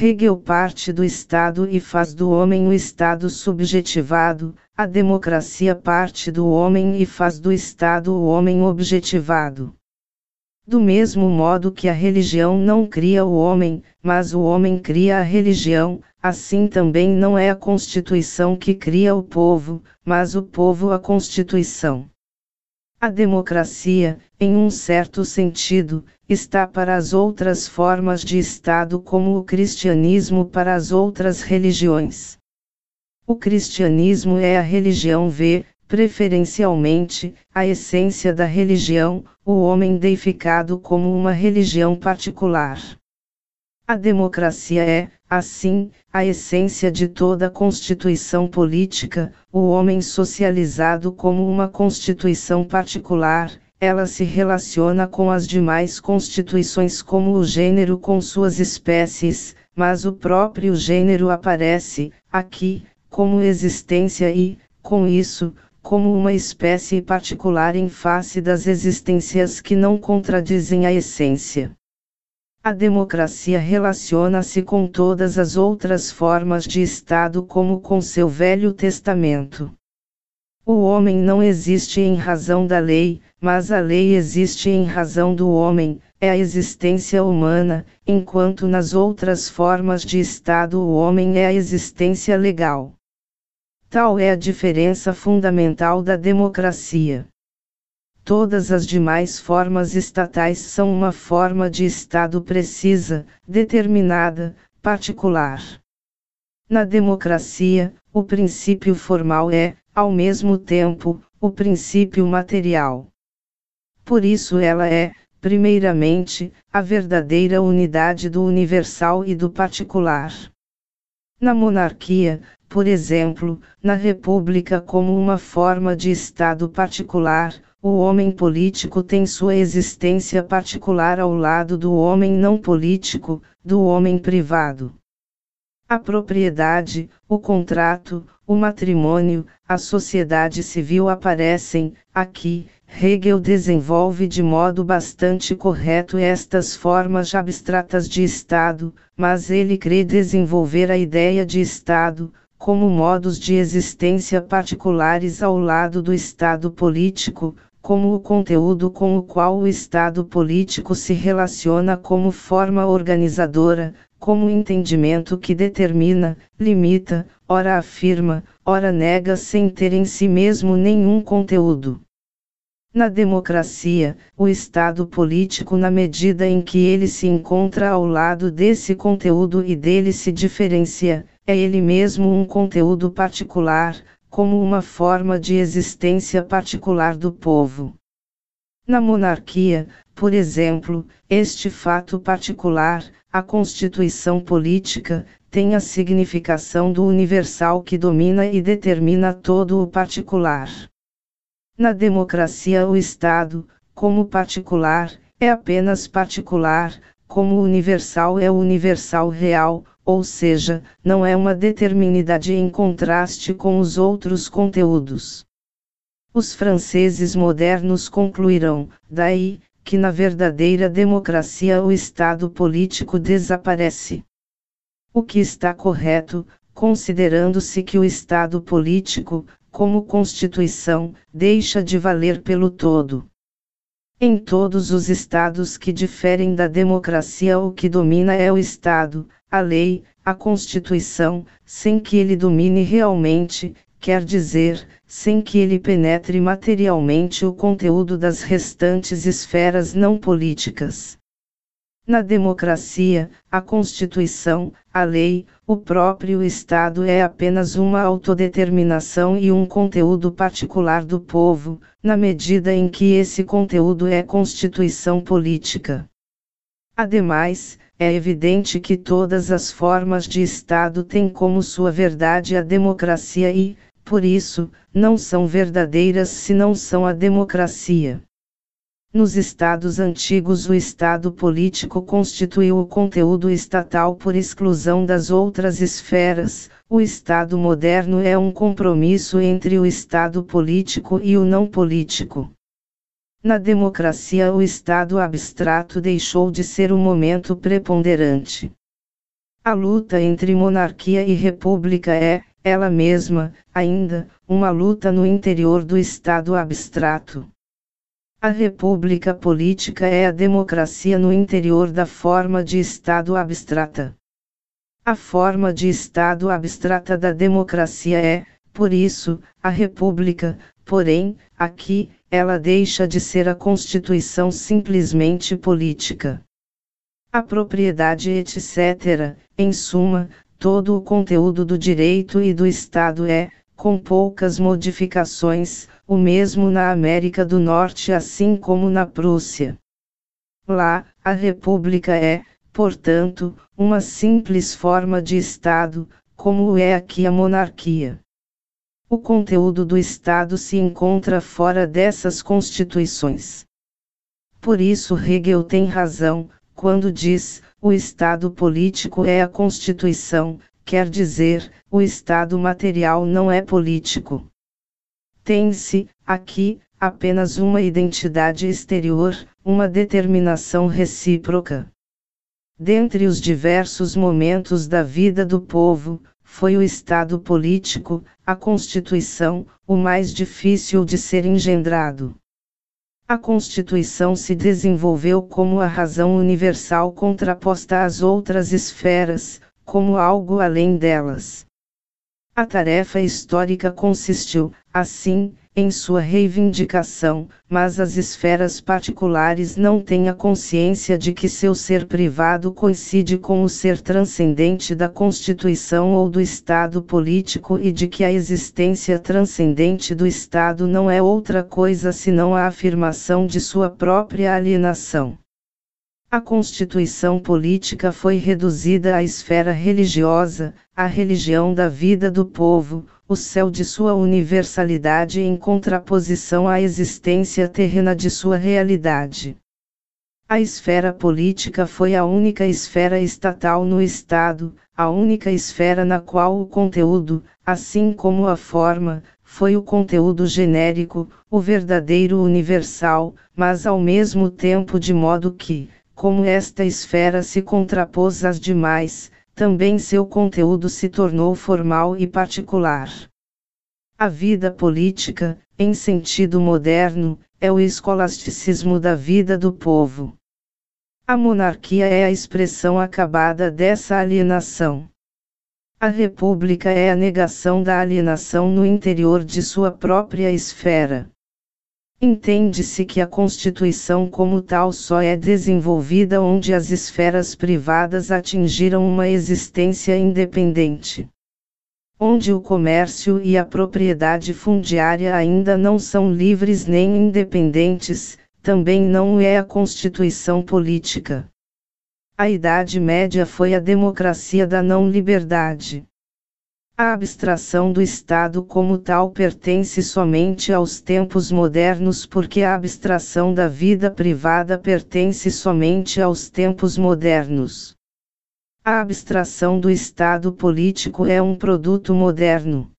Hegel parte do Estado e faz do homem o Estado subjetivado, a democracia parte do homem e faz do Estado o homem objetivado. Do mesmo modo que a religião não cria o homem, mas o homem cria a religião, assim também não é a Constituição que cria o povo, mas o povo a Constituição. A democracia, em um certo sentido, está para as outras formas de Estado como o cristianismo para as outras religiões. O cristianismo é a religião V, preferencialmente, a essência da religião, o homem deificado como uma religião particular. A democracia é, assim, a essência de toda constituição política, o homem socializado como uma constituição particular, ela se relaciona com as demais constituições como o gênero com suas espécies, mas o próprio gênero aparece, aqui, como existência e, com isso, como uma espécie particular em face das existências que não contradizem a essência. A democracia relaciona-se com todas as outras formas de Estado como com seu Velho Testamento. O homem não existe em razão da lei, mas a lei existe em razão do homem, é a existência humana, enquanto nas outras formas de Estado o homem é a existência legal. Tal é a diferença fundamental da democracia. Todas as demais formas estatais são uma forma de Estado precisa, determinada, particular. Na democracia, o princípio formal é, ao mesmo tempo, o princípio material. Por isso ela é, primeiramente, a verdadeira unidade do universal e do particular. Na monarquia, por exemplo, na república como uma forma de Estado particular, o homem político tem sua existência particular ao lado do homem não político, do homem privado. A propriedade, o contrato, o matrimônio, a sociedade civil aparecem, aqui, Hegel desenvolve de modo bastante correto estas formas abstratas de Estado, mas ele crê desenvolver a ideia de Estado, como modos de existência particulares ao lado do Estado político, como o conteúdo com o qual o Estado político se relaciona como forma organizadora, como entendimento que determina, limita, ora afirma, ora nega sem ter em si mesmo nenhum conteúdo. Na democracia, o Estado político, na medida em que ele se encontra ao lado desse conteúdo e dele se diferencia, é ele mesmo um conteúdo particular, como uma forma de existência particular do povo. Na monarquia, por exemplo, este fato particular, a constituição política, tem a significação do universal que domina e determina todo o particular. Na democracia, o Estado, como particular, é apenas particular, como universal é universal real, ou seja, não é uma determinidade em contraste com os outros conteúdos. Os franceses modernos concluirão, daí, que na verdadeira democracia o Estado político desaparece. O que está correto, considerando-se que o Estado político, como Constituição, deixa de valer pelo todo. Em todos os estados que diferem da democracia, o que domina é o Estado, a lei, a Constituição, sem que ele domine realmente, quer dizer, sem que ele penetre materialmente o conteúdo das restantes esferas não políticas. Na democracia, a Constituição, a lei, o próprio Estado é apenas uma autodeterminação e um conteúdo particular do povo, na medida em que esse conteúdo é constituição política. Ademais, é evidente que todas as formas de Estado têm como sua verdade a democracia e, por isso, não são verdadeiras se não são a democracia. Nos estados antigos, o Estado político constituiu o conteúdo estatal por exclusão das outras esferas, o Estado moderno é um compromisso entre o Estado político e o não político. Na democracia, o Estado abstrato deixou de ser o momento preponderante. A luta entre monarquia e república é, ela mesma, ainda, uma luta no interior do Estado abstrato. A república política é a democracia no interior da forma de Estado abstrata. A forma de Estado abstrata da democracia é, por isso, a república, porém, aqui, ela deixa de ser a Constituição simplesmente política. A propriedade, etc., em suma, todo o conteúdo do direito e do Estado é, com poucas modificações, o mesmo na América do Norte assim como na Prússia. Lá, a República é, portanto, uma simples forma de Estado, como é aqui a monarquia. O conteúdo do Estado se encontra fora dessas constituições. Por isso Hegel tem razão, quando diz: o Estado político é a Constituição, quer dizer, o Estado material não é político. Tem-se, aqui, apenas uma identidade exterior, uma determinação recíproca. Dentre os diversos momentos da vida do povo, foi o Estado político, a Constituição, o mais difícil de ser engendrado. A Constituição se desenvolveu como a razão universal contraposta às outras esferas, como algo além delas. A tarefa histórica consistiu, assim, em sua reivindicação, mas as esferas particulares não têm a consciência de que seu ser privado coincide com o ser transcendente da Constituição ou do Estado político e de que a existência transcendente do Estado não é outra coisa senão a afirmação de sua própria alienação. A constituição política foi reduzida à esfera religiosa, a religião da vida do povo, o céu de sua universalidade em contraposição à existência terrena de sua realidade. A esfera política foi a única esfera estatal no Estado, a única esfera na qual o conteúdo, assim como a forma, foi o conteúdo genérico, o verdadeiro universal, mas ao mesmo tempo de modo que, como esta esfera se contrapôs às demais, também seu conteúdo se tornou formal e particular. A vida política, em sentido moderno, é o escolasticismo da vida do povo. A monarquia é a expressão acabada dessa alienação. A república é a negação da alienação no interior de sua própria esfera. Entende-se que a Constituição como tal só é desenvolvida onde as esferas privadas atingiram uma existência independente. Onde o comércio e a propriedade fundiária ainda não são livres nem independentes, também não é a Constituição política. A Idade Média foi a democracia da não-liberdade. A abstração do Estado como tal pertence somente aos tempos modernos porque a abstração da vida privada pertence somente aos tempos modernos. A abstração do Estado político é um produto moderno.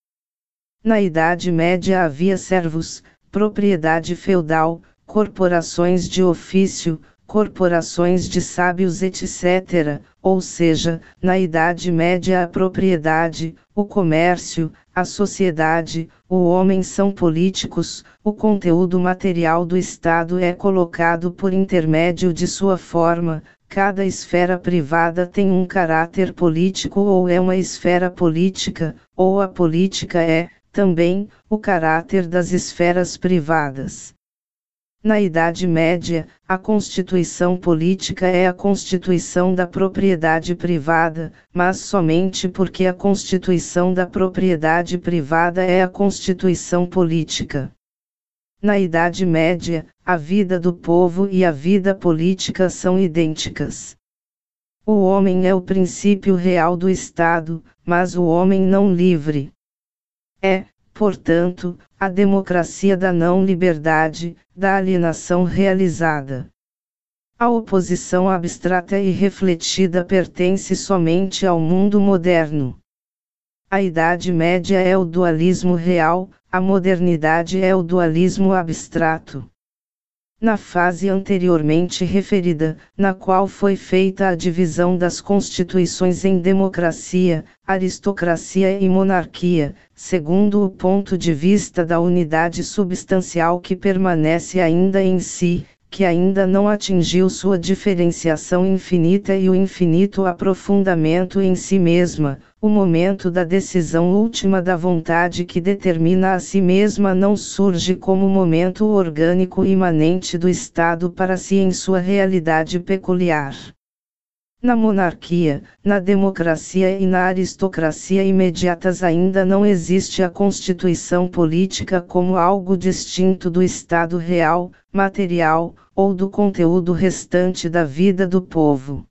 Na Idade Média havia servos, propriedade feudal, corporações de ofício, corporações de sábios, etc., ou seja, na Idade Média a propriedade, o comércio, a sociedade, o homem são políticos, o conteúdo material do Estado é colocado por intermédio de sua forma, cada esfera privada tem um caráter político ou é uma esfera política, ou a política é, também, o caráter das esferas privadas. Na Idade Média, a constituição política é a constituição da propriedade privada, mas somente porque a constituição da propriedade privada é a constituição política. Na Idade Média, a vida do povo e a vida política são idênticas. O homem é o princípio real do Estado, mas o homem não livre. É, portanto, a democracia da não-liberdade, da alienação realizada. A oposição abstrata e refletida pertence somente ao mundo moderno. A Idade Média é o dualismo real, a modernidade é o dualismo abstrato. Na fase anteriormente referida, na qual foi feita a divisão das constituições em democracia, aristocracia e monarquia, segundo o ponto de vista da unidade substancial que permanece ainda em si, que ainda não atingiu sua diferenciação infinita e o infinito aprofundamento em si mesma, o momento da decisão última da vontade que determina a si mesma não surge como momento orgânico imanente do Estado para si em sua realidade peculiar. Na monarquia, na democracia e na aristocracia imediatas ainda não existe a constituição política como algo distinto do Estado real, material, ou do conteúdo restante da vida do povo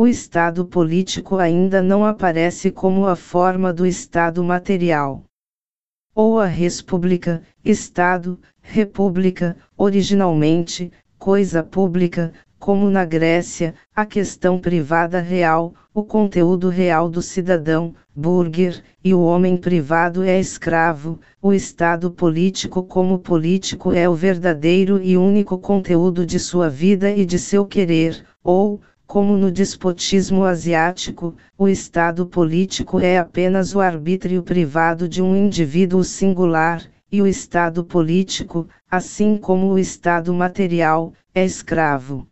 o Estado político ainda não aparece como a forma do Estado material. Ou a República, Estado, República, originalmente, coisa pública, como na Grécia, a questão privada real, o conteúdo real do cidadão, burger, e o homem privado é escravo, o Estado político como político é o verdadeiro e único conteúdo de sua vida e de seu querer, ou, como no despotismo asiático, o Estado político é apenas o arbítrio privado de um indivíduo singular, e o Estado político, assim como o Estado material, é escravo.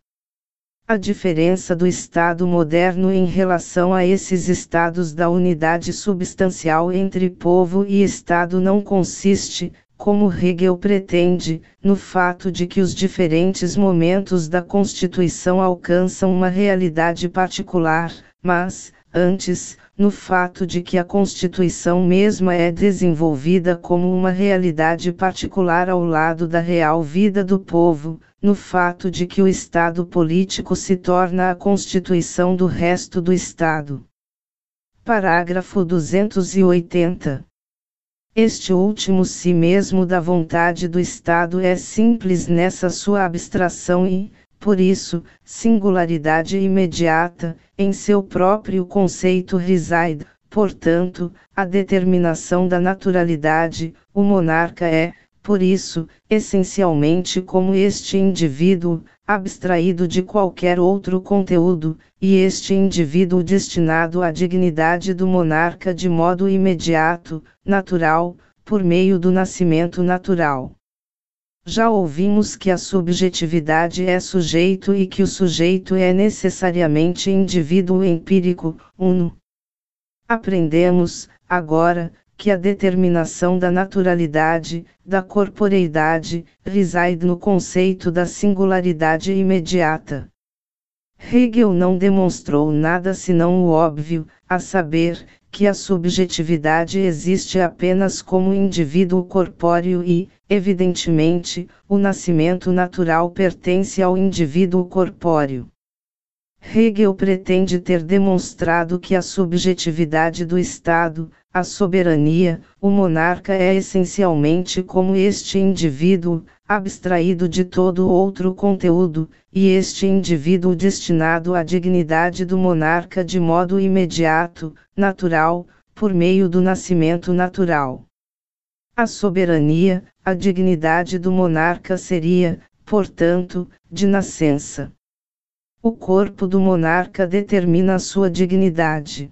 A diferença do Estado moderno em relação a esses estados da unidade substancial entre povo e Estado não consiste, como Hegel pretende, no fato de que os diferentes momentos da Constituição alcançam uma realidade particular, mas, antes, no fato de que a Constituição mesma é desenvolvida como uma realidade particular ao lado da real vida do povo, no fato de que o Estado político se torna a Constituição do resto do Estado. Parágrafo 280. Este último si mesmo da vontade do Estado é simples nessa sua abstração e, por isso, singularidade imediata, em seu próprio conceito reside, portanto, a determinação da naturalidade, o monarca é, por isso, essencialmente como este indivíduo, abstraído de qualquer outro conteúdo, e este indivíduo destinado à dignidade do monarca de modo imediato, natural, por meio do nascimento natural. Já ouvimos que a subjetividade é sujeito e que o sujeito é necessariamente indivíduo empírico, uno. Aprendemos, agora, que a determinação da naturalidade, da corporeidade, reside no conceito da singularidade imediata. Hegel não demonstrou nada senão o óbvio, a saber, que a subjetividade existe apenas como indivíduo corpóreo e, evidentemente, o nascimento natural pertence ao indivíduo corpóreo. Hegel pretende ter demonstrado que a subjetividade do Estado, a soberania, o monarca é essencialmente como este indivíduo, abstraído de todo outro conteúdo, e este indivíduo destinado à dignidade do monarca de modo imediato, natural, por meio do nascimento natural. A soberania, a dignidade do monarca seria, portanto, de nascença. O corpo do monarca determina sua dignidade.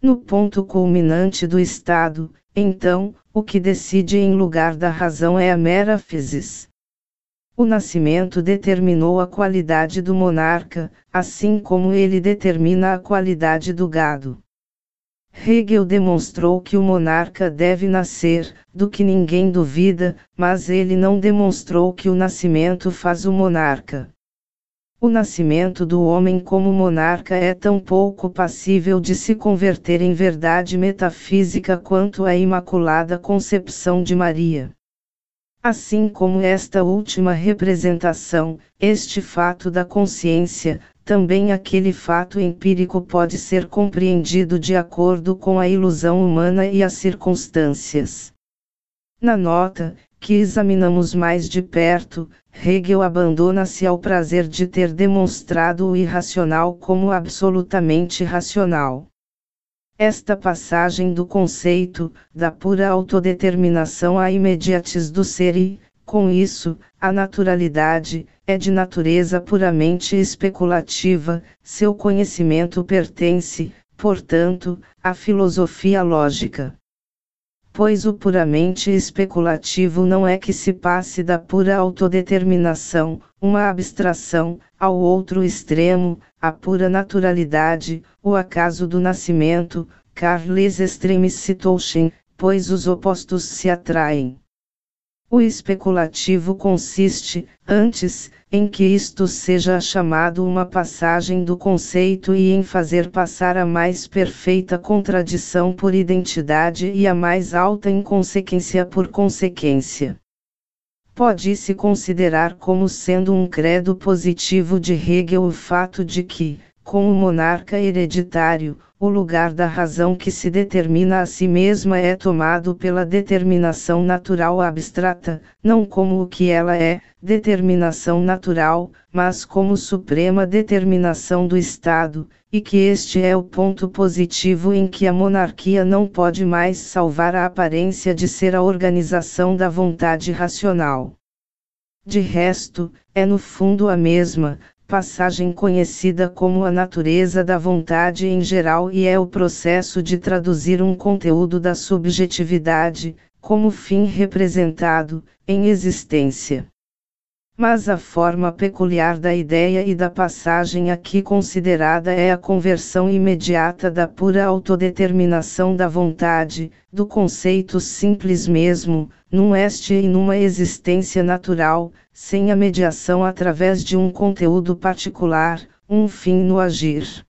No ponto culminante do Estado, então, o que decide em lugar da razão é a mera physis. O nascimento determinou a qualidade do monarca, assim como ele determina a qualidade do gado. Hegel demonstrou que o monarca deve nascer, do que ninguém duvida, mas ele não demonstrou que o nascimento faz o monarca. O nascimento do homem como monarca é tão pouco passível de se converter em verdade metafísica quanto a Imaculada Concepção de Maria. Assim como esta última representação, este fato da consciência, também aquele fato empírico pode ser compreendido de acordo com a ilusão humana e as circunstâncias. Na nota, que examinamos mais de perto, Hegel abandona-se ao prazer de ter demonstrado o irracional como absolutamente racional. Esta passagem do conceito, da pura autodeterminação à imediates do ser e, com isso, a naturalidade é de natureza puramente especulativa, seu conhecimento pertence, portanto, à filosofia lógica. Pois o puramente especulativo não é que se passe da pura autodeterminação, uma abstração, ao outro extremo, a pura naturalidade, o acaso do nascimento, Carles Extremis Situation, pois os opostos se atraem. O especulativo consiste, antes, em que isto seja chamado uma passagem do conceito e em fazer passar a mais perfeita contradição por identidade e a mais alta inconsequência por consequência. Pode-se considerar como sendo um credo positivo de Hegel o fato de que, com o monarca hereditário, o lugar da razão que se determina a si mesma é tomado pela determinação natural abstrata, não como o que ela é, determinação natural, mas como suprema determinação do Estado, e que este é o ponto positivo em que a monarquia não pode mais salvar a aparência de ser a organização da vontade racional. De resto, é no fundo a mesma, passagem conhecida como a natureza da vontade em geral e é o processo de traduzir um conteúdo da subjetividade, como fim representado, em existência. Mas a forma peculiar da ideia e da passagem aqui considerada é a conversão imediata da pura autodeterminação da vontade, do conceito simples mesmo, num este e numa existência natural, sem a mediação através de um conteúdo particular, um fim no agir.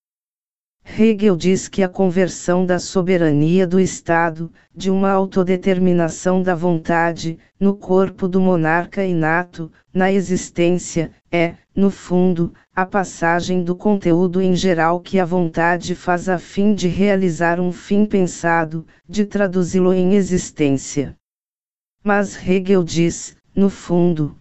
Hegel diz que a conversão da soberania do Estado, de uma autodeterminação da vontade, no corpo do monarca inato, na existência, é, no fundo, a passagem do conteúdo em geral que a vontade faz a fim de realizar um fim pensado, de traduzi-lo em existência. Mas Hegel diz, no fundo,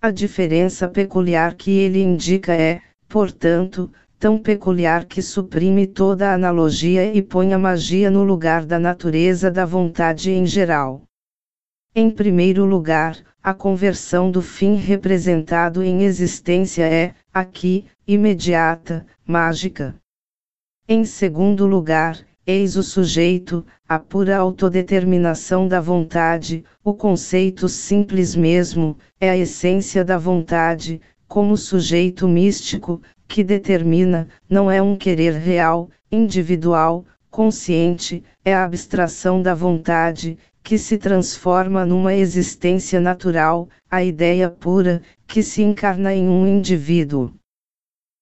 a diferença peculiar que ele indica é, portanto, tão peculiar que suprime toda analogia e põe a magia no lugar da natureza da vontade em geral. Em primeiro lugar, a conversão do fim representado em existência é, aqui, imediata, mágica. Em segundo lugar, eis o sujeito, a pura autodeterminação da vontade, o conceito simples mesmo, é a essência da vontade, como sujeito místico, que determina, não é um querer real, individual, consciente, é a abstração da vontade, que se transforma numa existência natural, a ideia pura, que se encarna em um indivíduo.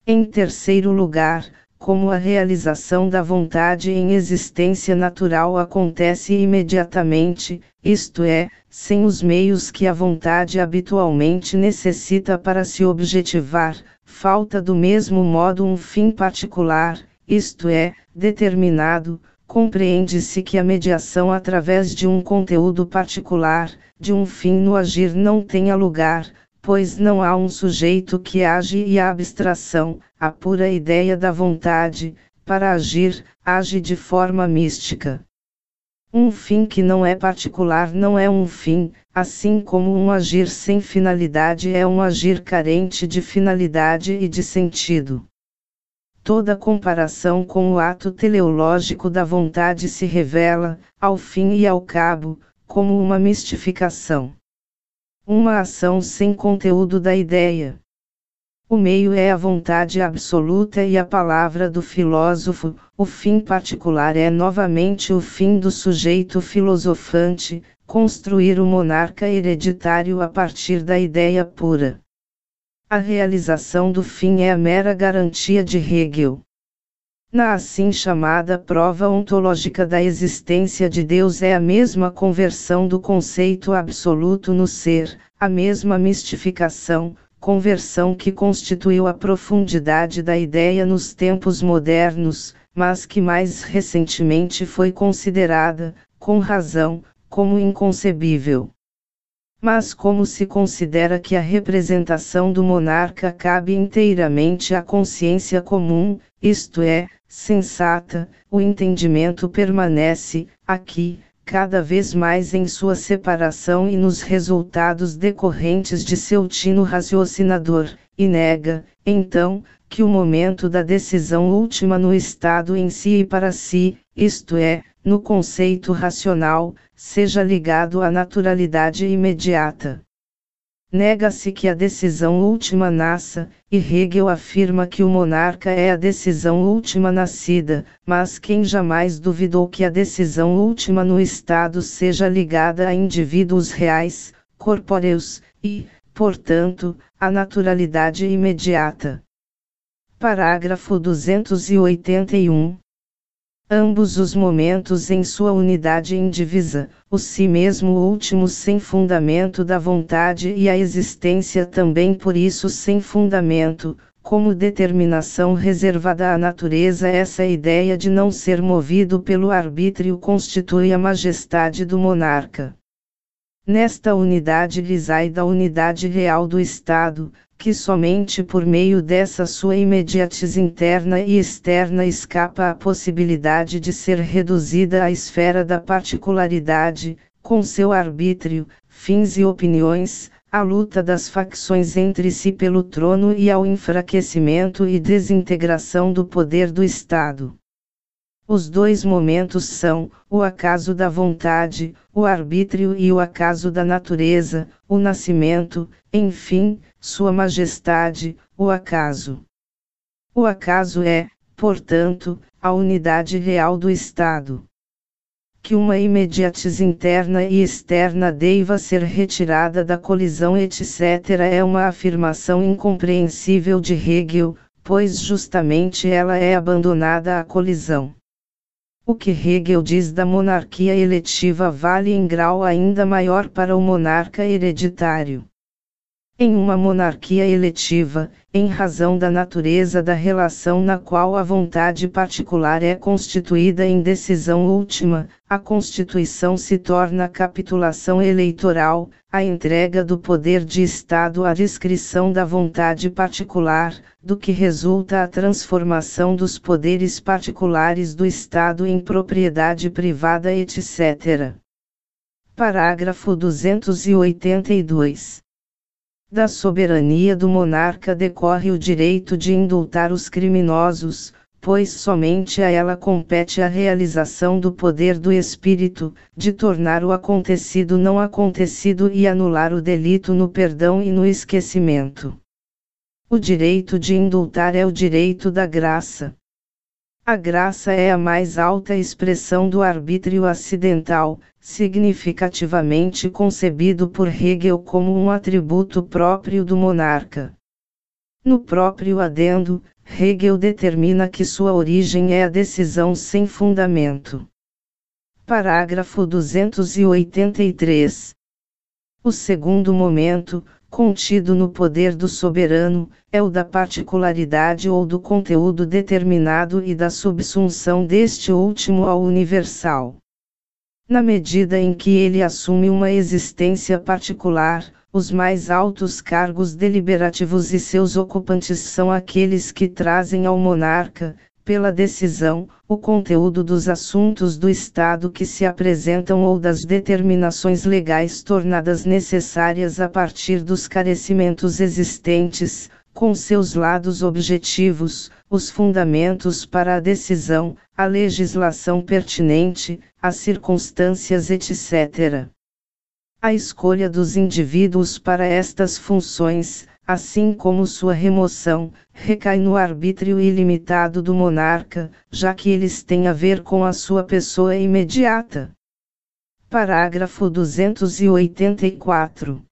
Em terceiro lugar, como a realização da vontade em existência natural acontece imediatamente, isto é, sem os meios que a vontade habitualmente necessita para se objetivar, falta do mesmo modo um fim particular, isto é, determinado, compreende-se que a mediação através de um conteúdo particular, de um fim no agir não tenha lugar, pois não há um sujeito que age e a abstração, a pura ideia da vontade, para agir, age de forma mística. Um fim que não é particular não é um fim, assim como um agir sem finalidade é um agir carente de finalidade e de sentido. Toda comparação com o ato teleológico da vontade se revela, ao fim e ao cabo, como uma mistificação. Uma ação sem conteúdo da ideia. O meio é a vontade absoluta e a palavra do filósofo, o fim particular é novamente o fim do sujeito filosofante, construir o monarca hereditário a partir da ideia pura. A realização do fim é a mera garantia de Hegel. Na assim chamada prova ontológica da existência de Deus é a mesma conversão do conceito absoluto no ser, a mesma mistificação, conversão que constituiu a profundidade da ideia nos tempos modernos, mas que mais recentemente foi considerada, com razão, como inconcebível. Mas como se considera que a representação do monarca cabe inteiramente à consciência comum, isto é, sensata, o entendimento permanece, aqui, cada vez mais em sua separação e nos resultados decorrentes de seu tino raciocinador, e nega, então, que o momento da decisão última no Estado em si e para si, isto é, no conceito racional, seja ligado à naturalidade imediata. Nega-se que a decisão última nasça, e Hegel afirma que o monarca é a decisão última nascida, mas quem jamais duvidou que a decisão última no Estado seja ligada a indivíduos reais, corpóreos, e, portanto, à naturalidade imediata. Parágrafo 281 ambos os momentos em sua unidade indivisa, o si mesmo último sem fundamento da vontade e a existência também por isso sem fundamento, como determinação reservada à natureza essa ideia de não ser movido pelo arbítrio constitui a majestade do monarca. Nesta unidade lhe da unidade real do Estado, que somente por meio dessa sua imediatez interna e externa escapa à possibilidade de ser reduzida à esfera da particularidade, com seu arbítrio, fins e opiniões, à luta das facções entre si pelo trono e ao enfraquecimento e desintegração do poder do Estado. Os dois momentos são, o acaso da vontade, o arbítrio e o acaso da natureza, o nascimento, enfim, Sua Majestade, o acaso. O acaso é, portanto, a unidade real do Estado. Que uma imediatez interna e externa deva ser retirada da colisão, etc., é uma afirmação incompreensível de Hegel, pois justamente ela é abandonada à colisão. O que Hegel diz da monarquia eletiva vale em grau ainda maior para o monarca hereditário. Em uma monarquia eletiva, em razão da natureza da relação na qual a vontade particular é constituída em decisão última, a Constituição se torna capitulação eleitoral, a entrega do poder de Estado à descrição da vontade particular, do que resulta a transformação dos poderes particulares do Estado em propriedade privada, etc. Parágrafo 282 da soberania do monarca decorre o direito de indultar os criminosos, pois somente a ela compete a realização do poder do espírito, de tornar o acontecido não acontecido e anular o delito no perdão e no esquecimento. O direito de indultar é o direito da graça. A graça é a mais alta expressão do arbítrio acidental, significativamente concebido por Hegel como um atributo próprio do monarca. No próprio adendo, Hegel determina que sua origem é a decisão sem fundamento. Parágrafo 283. O segundo momento, contido no poder do soberano, é o da particularidade ou do conteúdo determinado e da subsunção deste último ao universal. Na medida em que ele assume uma existência particular, os mais altos cargos deliberativos e seus ocupantes são aqueles que trazem ao monarca, pela decisão, o conteúdo dos assuntos do Estado que se apresentam ou das determinações legais tornadas necessárias a partir dos carecimentos existentes, com seus lados objetivos, os fundamentos para a decisão, a legislação pertinente, as circunstâncias, etc. A escolha dos indivíduos para estas funções, assim como sua remoção, recai no arbítrio ilimitado do monarca, já que eles têm a ver com a sua pessoa imediata. Parágrafo 284.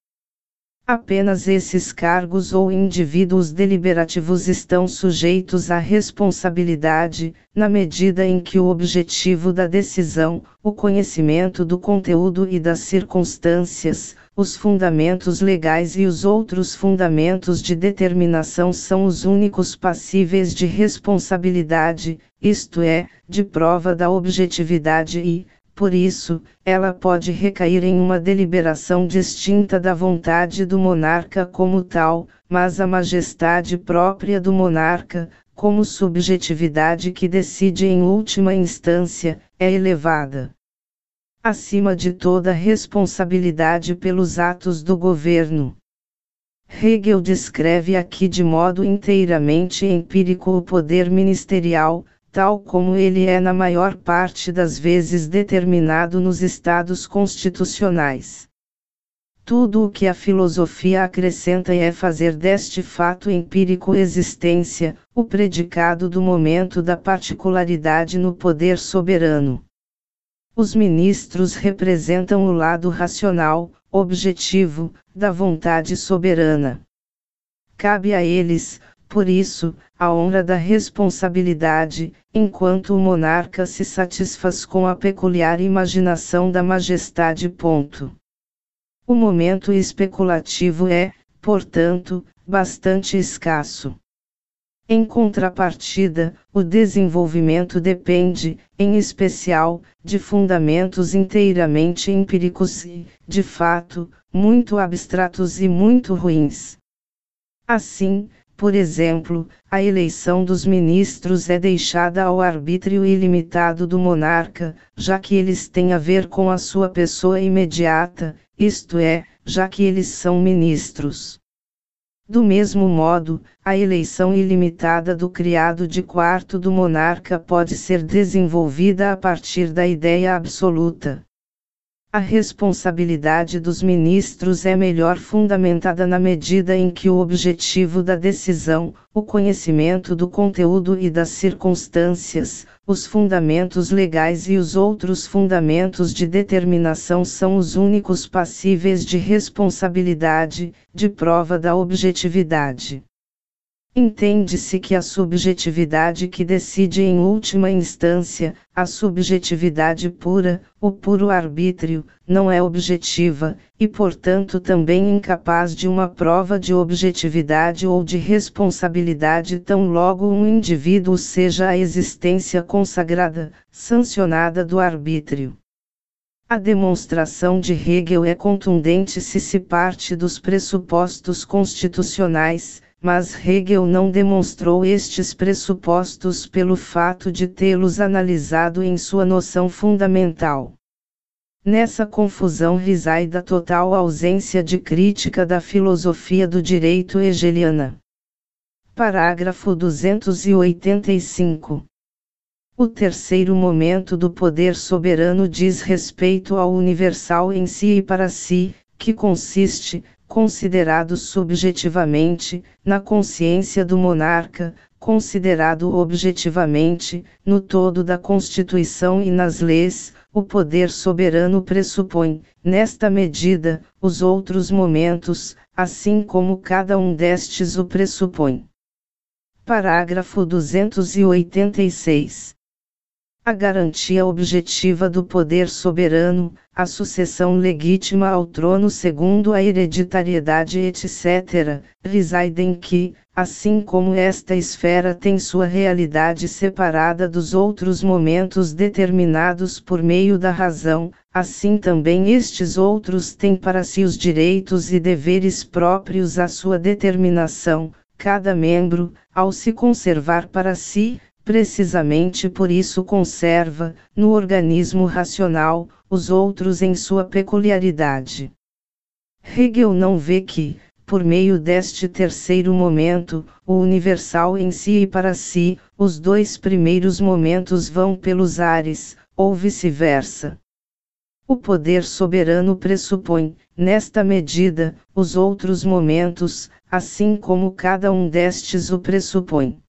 Apenas esses cargos ou indivíduos deliberativos estão sujeitos à responsabilidade, na medida em que o objetivo da decisão, o conhecimento do conteúdo e das circunstâncias, os fundamentos legais e os outros fundamentos de determinação são os únicos passíveis de responsabilidade, isto é, de prova da objetividade e, por isso, ela pode recair em uma deliberação distinta da vontade do monarca como tal, mas a majestade própria do monarca, como subjetividade que decide em última instância, é elevada. acima de toda responsabilidade pelos atos do governo. Hegel descreve aqui de modo inteiramente empírico o poder ministerial, tal como ele é na maior parte das vezes determinado nos estados constitucionais. Tudo o que a filosofia acrescenta é fazer deste fato empírico existência, o predicado do momento da particularidade no poder soberano. Os ministros representam o lado racional, objetivo, da vontade soberana. Cabe a eles, por isso, a honra da responsabilidade, enquanto o monarca se satisfaz com a peculiar imaginação da majestade. Ponto. O momento especulativo é, portanto, bastante escasso. Em contrapartida, o desenvolvimento depende, em especial, de fundamentos inteiramente empíricos e, de fato, muito abstratos e muito ruins. Assim, por exemplo, a eleição dos ministros é deixada ao arbítrio ilimitado do monarca, já que eles têm a ver com a sua pessoa imediata, isto é, já que eles são ministros. Do mesmo modo, a eleição ilimitada do criado de quarto do monarca pode ser desenvolvida a partir da ideia absoluta. A responsabilidade dos ministros é melhor fundamentada na medida em que o objetivo da decisão, o conhecimento do conteúdo e das circunstâncias, os fundamentos legais e os outros fundamentos de determinação são os únicos passíveis de responsabilidade, de prova da objetividade. Entende-se que a subjetividade que decide em última instância, a subjetividade pura, o puro arbítrio, não é objetiva, e portanto também incapaz de uma prova de objetividade ou de responsabilidade tão logo um indivíduo seja a existência consagrada, sancionada do arbítrio. A demonstração de Hegel é contundente se se parte dos pressupostos constitucionais, mas Hegel não demonstrou estes pressupostos pelo fato de tê-los analisado em sua noção fundamental. Nessa confusão reside a total ausência de crítica da filosofia do direito hegeliana. Parágrafo 285. O terceiro momento do poder soberano diz respeito ao universal em si e para si, que consiste, considerado subjetivamente, na consciência do monarca, considerado objetivamente, no todo da Constituição e nas leis, o poder soberano pressupõe, nesta medida, os outros momentos, assim como cada um destes o pressupõe. Parágrafo 286 a garantia objetiva do poder soberano, a sucessão legítima ao trono segundo a hereditariedade etc., residem que, assim como esta esfera tem sua realidade separada dos outros momentos determinados por meio da razão, assim também estes outros têm para si os direitos e deveres próprios à sua determinação, cada membro, ao se conservar para si, precisamente por isso conserva, no organismo racional, os outros em sua peculiaridade. Hegel não vê que, por meio deste terceiro momento, o universal em si e para si, os dois primeiros momentos vão pelos ares, ou vice-versa. O poder soberano pressupõe, nesta medida, os outros momentos, assim como cada um destes o pressupõe.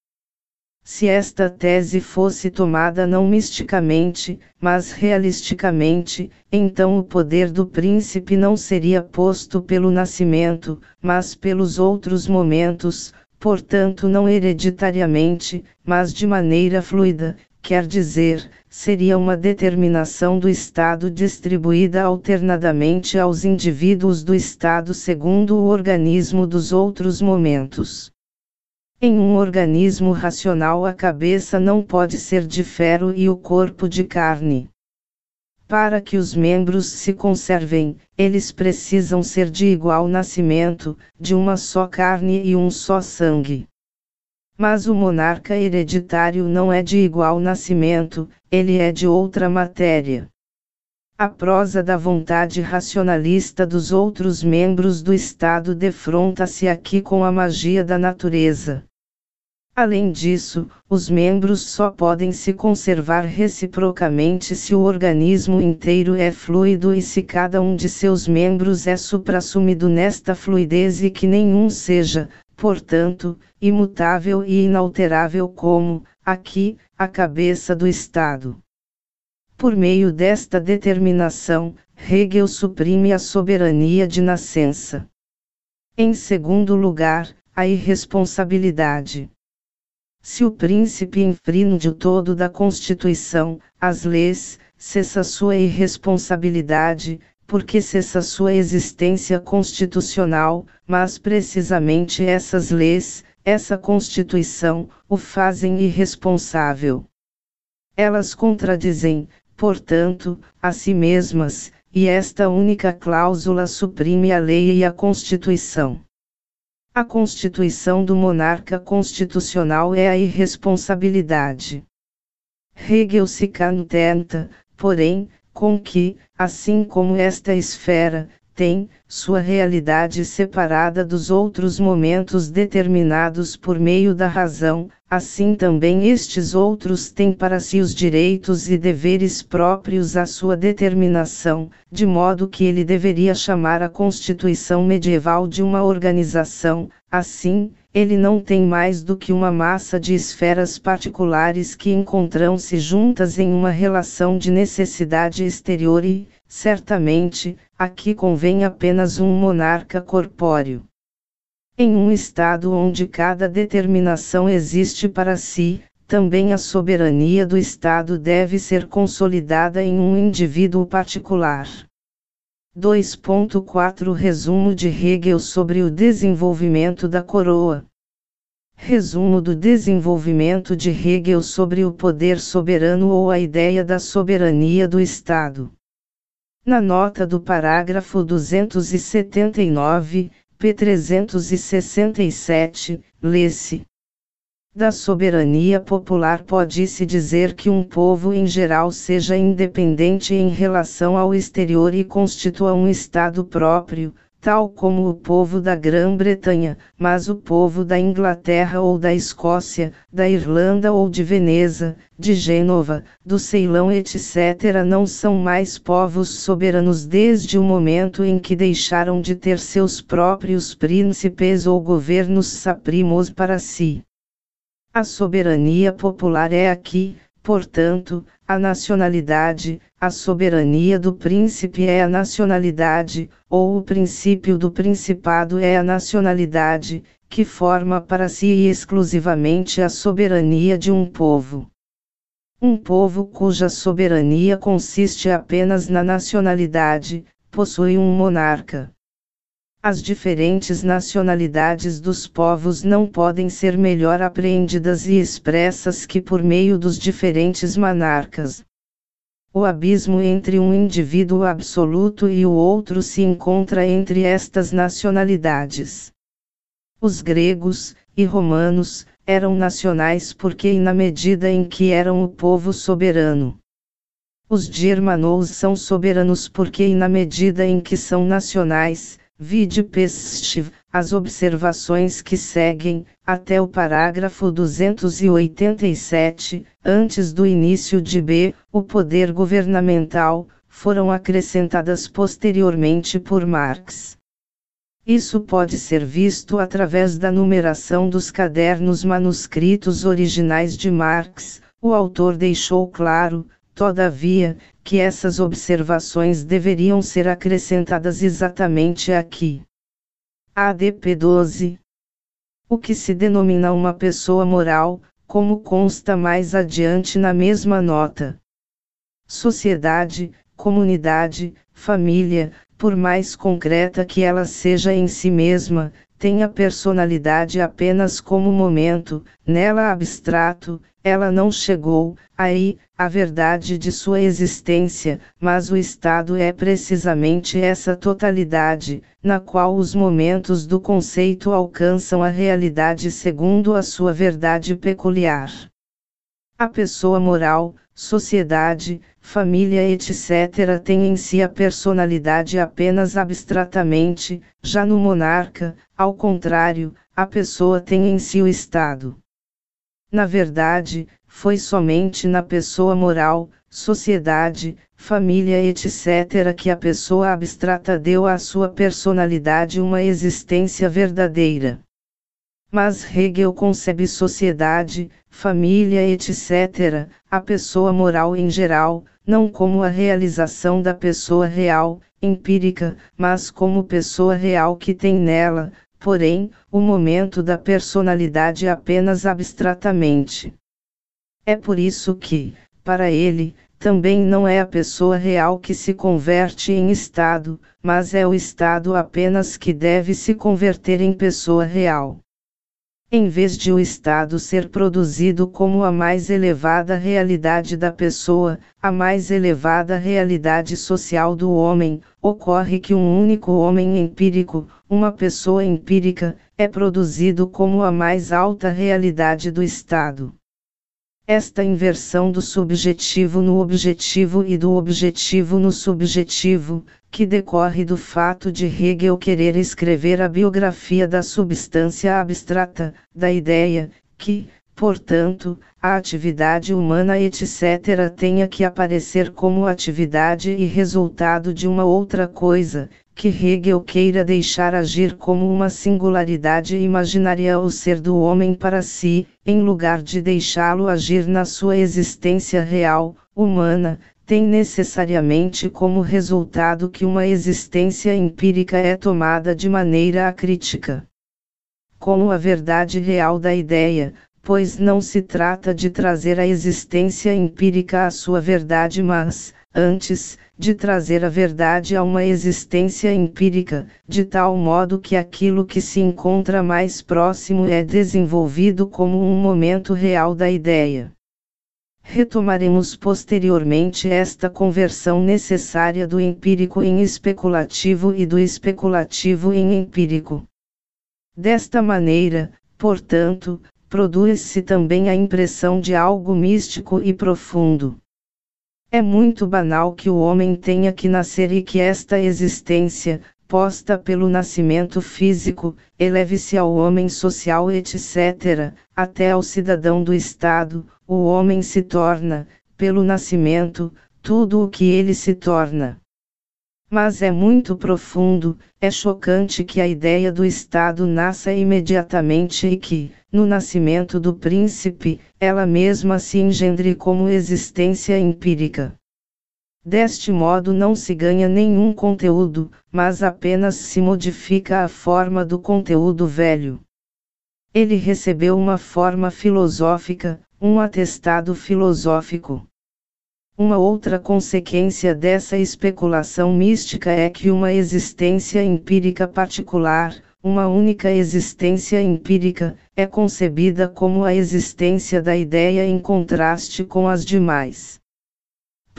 Se esta tese fosse tomada não misticamente, mas realisticamente, então o poder do príncipe não seria posto pelo nascimento, mas pelos outros momentos, portanto não hereditariamente, mas de maneira fluida, quer dizer, seria uma determinação do Estado distribuída alternadamente aos indivíduos do Estado segundo o organismo dos outros momentos. Em um organismo racional a cabeça não pode ser de ferro e o corpo de carne. Para que os membros se conservem, eles precisam ser de igual nascimento, de uma só carne e um só sangue. Mas o monarca hereditário não é de igual nascimento, ele é de outra matéria. A prosa da vontade racionalista dos outros membros do Estado defronta-se aqui com a magia da natureza. Além disso, os membros só podem se conservar reciprocamente se o organismo inteiro é fluido e se cada um de seus membros é suprassumido nesta fluidez e que nenhum seja, portanto, imutável e inalterável como, aqui, a cabeça do Estado. Por meio desta determinação, Hegel suprime a soberania de nascença. Em segundo lugar, a irresponsabilidade. Se o príncipe infringe o todo da Constituição, as leis, cessa sua irresponsabilidade, porque cessa sua existência constitucional, mas precisamente essas leis, essa Constituição, o fazem irresponsável. Elas contradizem, portanto, a si mesmas, e esta única cláusula suprime a lei e a Constituição. A constituição do monarca constitucional é a irresponsabilidade. Hegel se contenta, porém, com que, assim como esta esfera, tem, sua realidade separada dos outros momentos determinados por meio da razão, assim também estes outros têm para si os direitos e deveres próprios à sua determinação, de modo que ele deveria chamar a constituição medieval de uma organização, assim, ele não tem mais do que uma massa de esferas particulares que encontram-se juntas em uma relação de necessidade exterior e, certamente, aqui convém apenas um monarca corpóreo. Em um estado onde cada determinação existe para si, também a soberania do Estado deve ser consolidada em um indivíduo particular. 2.4 Resumo de Hegel sobre o desenvolvimento da coroa. Resumo do desenvolvimento de Hegel sobre o poder soberano ou a ideia da soberania do Estado. Na nota do parágrafo 279, p. 367, lê-se. Da soberania popular pode-se dizer que um povo em geral seja independente em relação ao exterior e constitua um Estado próprio, tal como o povo da Grã-Bretanha, mas o povo da Inglaterra ou da Escócia, da Irlanda ou de Veneza, de Gênova, do Ceilão, etc., não são mais povos soberanos desde o momento em que deixaram de ter seus próprios príncipes ou governos saprimos para si. A soberania popular é aqui, portanto, a nacionalidade, a soberania do príncipe é a nacionalidade, ou o princípio do principado é a nacionalidade, que forma para si e exclusivamente a soberania de um povo. Um povo cuja soberania consiste apenas na nacionalidade, possui um monarca. As diferentes nacionalidades dos povos não podem ser melhor apreendidas e expressas que por meio dos diferentes monarcas. O abismo entre um indivíduo absoluto e o outro se encontra entre estas nacionalidades. Os gregos e romanos eram nacionais porque, na medida em que eram o povo soberano, os germanos são soberanos porque, na medida em que são nacionais, Vide Pestiv, as observações que seguem, até o parágrafo 287, antes do início de B, o poder governamental, foram acrescentadas posteriormente por Marx. Isso pode ser visto através da numeração dos cadernos manuscritos originais de Marx, o autor deixou claro, Todavia, que essas observações deveriam ser acrescentadas exatamente aqui. ADP 12. O que se denomina uma pessoa moral, como consta mais adiante na mesma nota. Sociedade, comunidade, família, por mais concreta que ela seja em si mesma, tem a personalidade apenas como momento, nela abstrato, ela não chegou, aí, a verdade de sua existência, mas o estado é precisamente essa totalidade, na qual os momentos do conceito alcançam a realidade segundo a sua verdade peculiar. A pessoa moral, sociedade, família, etc., tem em si a personalidade apenas abstratamente, já no monarca, ao contrário, a pessoa tem em si o Estado. Na verdade, foi somente na pessoa moral, sociedade, família, etc., que a pessoa abstrata deu à sua personalidade uma existência verdadeira. Mas Hegel concebe sociedade, família, etc., a pessoa moral em geral, não como a realização da pessoa real, empírica, mas como pessoa real que tem nela, porém, o momento da personalidade apenas abstratamente. É por isso que, para ele, também não é a pessoa real que se converte em Estado, mas é o Estado apenas que deve se converter em pessoa real. Em vez de o Estado ser produzido como a mais elevada realidade da pessoa, a mais elevada realidade social do homem, ocorre que um único homem empírico, uma pessoa empírica, é produzido como a mais alta realidade do Estado. Esta inversão do subjetivo no objetivo e do objetivo no subjetivo, que decorre do fato de Hegel querer escrever a biografia da substância abstrata, da ideia, que, portanto, a atividade humana etc. tenha que aparecer como atividade e resultado de uma outra coisa, que Hegel queira deixar agir como uma singularidade imaginária o ser do homem para si, em lugar de deixá-lo agir na sua existência real, humana, tem necessariamente como resultado que uma existência empírica é tomada de maneira acrítica. Como a verdade real da ideia, pois não se trata de trazer a existência empírica à sua verdade, mas, antes, de trazer a verdade a uma existência empírica, de tal modo que aquilo que se encontra mais próximo é desenvolvido como um momento real da ideia. Retomaremos posteriormente esta conversão necessária do empírico em especulativo e do especulativo em empírico. Desta maneira, portanto, produz-se também a impressão de algo místico e profundo. É muito banal que o homem tenha que nascer e que esta existência, posta pelo nascimento físico, eleve-se ao homem social, etc., até ao cidadão do Estado, o homem se torna, pelo nascimento, tudo o que ele se torna. Mas é muito profundo, é chocante que a ideia do Estado nasça imediatamente e que, no nascimento do príncipe, ela mesma se engendre como existência empírica. Deste modo não se ganha nenhum conteúdo, mas apenas se modifica a forma do conteúdo velho. Ele recebeu uma forma filosófica, um atestado filosófico. Uma outra consequência dessa especulação mística é que uma existência empírica particular, uma única existência empírica, é concebida como a existência da ideia em contraste com as demais.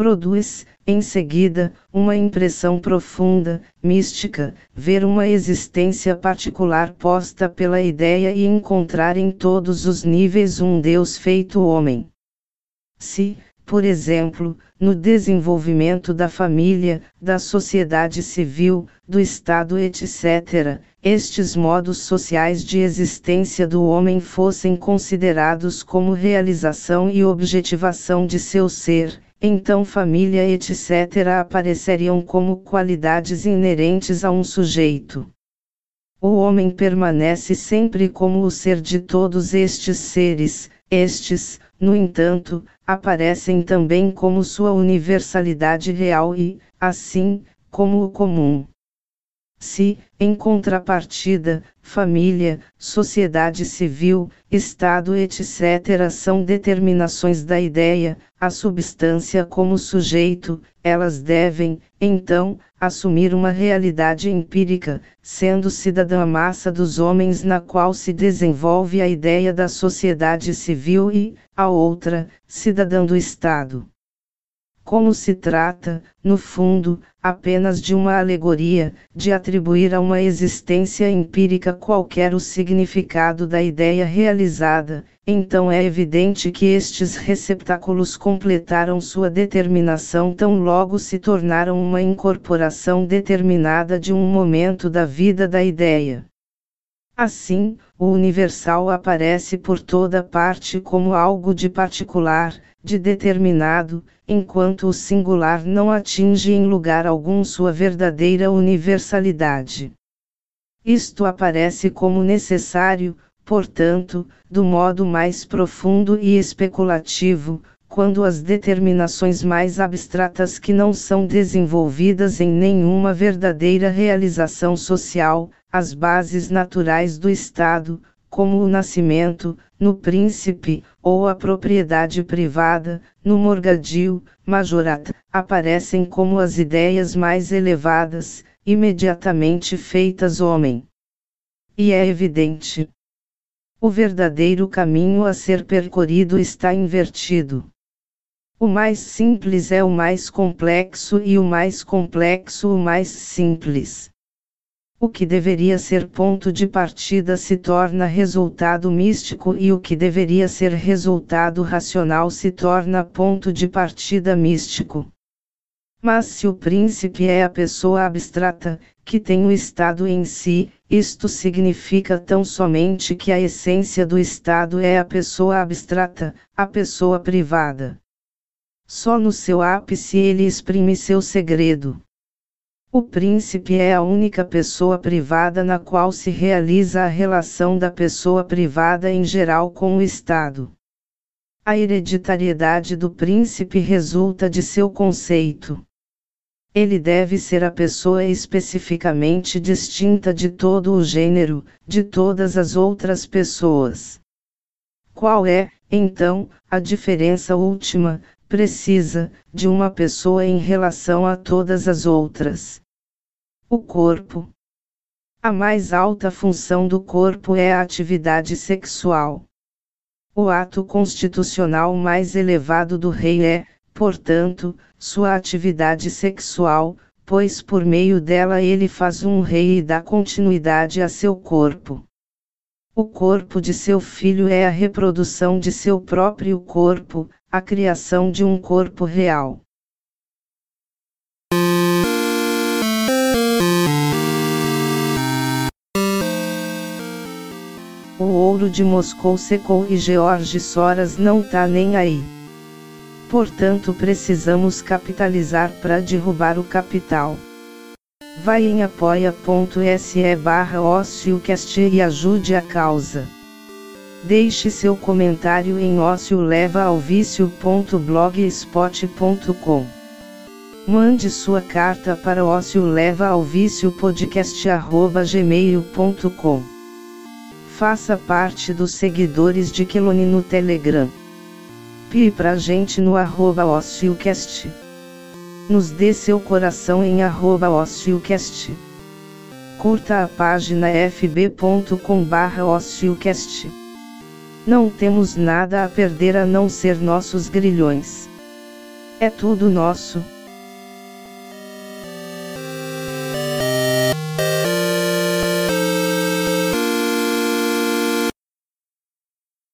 Produz, em seguida, uma impressão profunda, mística, ver uma existência particular posta pela ideia e encontrar em todos os níveis um Deus feito homem. Se, por exemplo, no desenvolvimento da família, da sociedade civil, do Estado, etc., estes modos sociais de existência do homem fossem considerados como realização e objetivação de seu ser, então família, etc., apareceriam como qualidades inerentes a um sujeito. O homem permanece sempre como o ser de todos estes seres, estes, no entanto, aparecem também como sua universalidade real e, assim, como o comum. Se, em contrapartida, família, sociedade civil, Estado, etc., são determinações da ideia, a substância como sujeito, elas devem, então, assumir uma realidade empírica, sendo cidadã massa dos homens na qual se desenvolve a ideia da sociedade civil e, a outra, cidadã do Estado. Como se trata, no fundo, apenas de uma alegoria, de atribuir a uma existência empírica qualquer o significado da ideia realizada, então é evidente que estes receptáculos completaram sua determinação tão logo se tornaram uma incorporação determinada de um momento da vida da ideia. Assim, o universal aparece por toda parte como algo de particular, de determinado, enquanto o singular não atinge em lugar algum sua verdadeira universalidade. Isto aparece como necessário, portanto, do modo mais profundo e especulativo, quando as determinações mais abstratas que não são desenvolvidas em nenhuma verdadeira realização social, as bases naturais do Estado, como o nascimento, no príncipe, ou a propriedade privada, no morgadio, majorat, aparecem como as ideias mais elevadas, imediatamente feitas homem. E é evidente. O verdadeiro caminho a ser percorrido está invertido. O mais simples é o mais complexo e o mais complexo o mais simples. O que deveria ser ponto de partida se torna resultado místico e o que deveria ser resultado racional se torna ponto de partida místico. Mas se o príncipe é a pessoa abstrata, que tem o Estado em si, isto significa tão somente que a essência do Estado é a pessoa abstrata, a pessoa privada. Só no seu ápice ele exprime seu segredo. O príncipe é a única pessoa privada na qual se realiza a relação da pessoa privada em geral com o Estado. A hereditariedade do príncipe resulta de seu conceito. Ele deve ser a pessoa especificamente distinta de todo o gênero, de todas as outras pessoas. Qual é, então, a diferença última, precisa, de uma pessoa em relação a todas as outras. O corpo. A mais alta função do corpo é a atividade sexual. O ato constitucional mais elevado do rei é, portanto, sua atividade sexual, pois por meio dela ele faz um rei e dá continuidade a seu corpo. O corpo de seu filho é a reprodução de seu próprio corpo, a criação de um corpo real. O ouro de Moscou secou e George Soras não tá nem aí. Portanto, precisamos capitalizar para derrubar o capital. Vai em apoia.se barra e ajude a causa. Deixe seu comentário em ócio leva ao vício.blogspot.com. Mande sua carta para ócio leva ao vício podcast@gmail.com. Faça parte dos seguidores de Keloni no Telegram. Pie pra gente no arroba OcioCast. Nos dê seu coração em arroba OcioCast. Curta a página fb.com barra OcioCast. Não temos nada a perder a não ser nossos grilhões. É tudo nosso.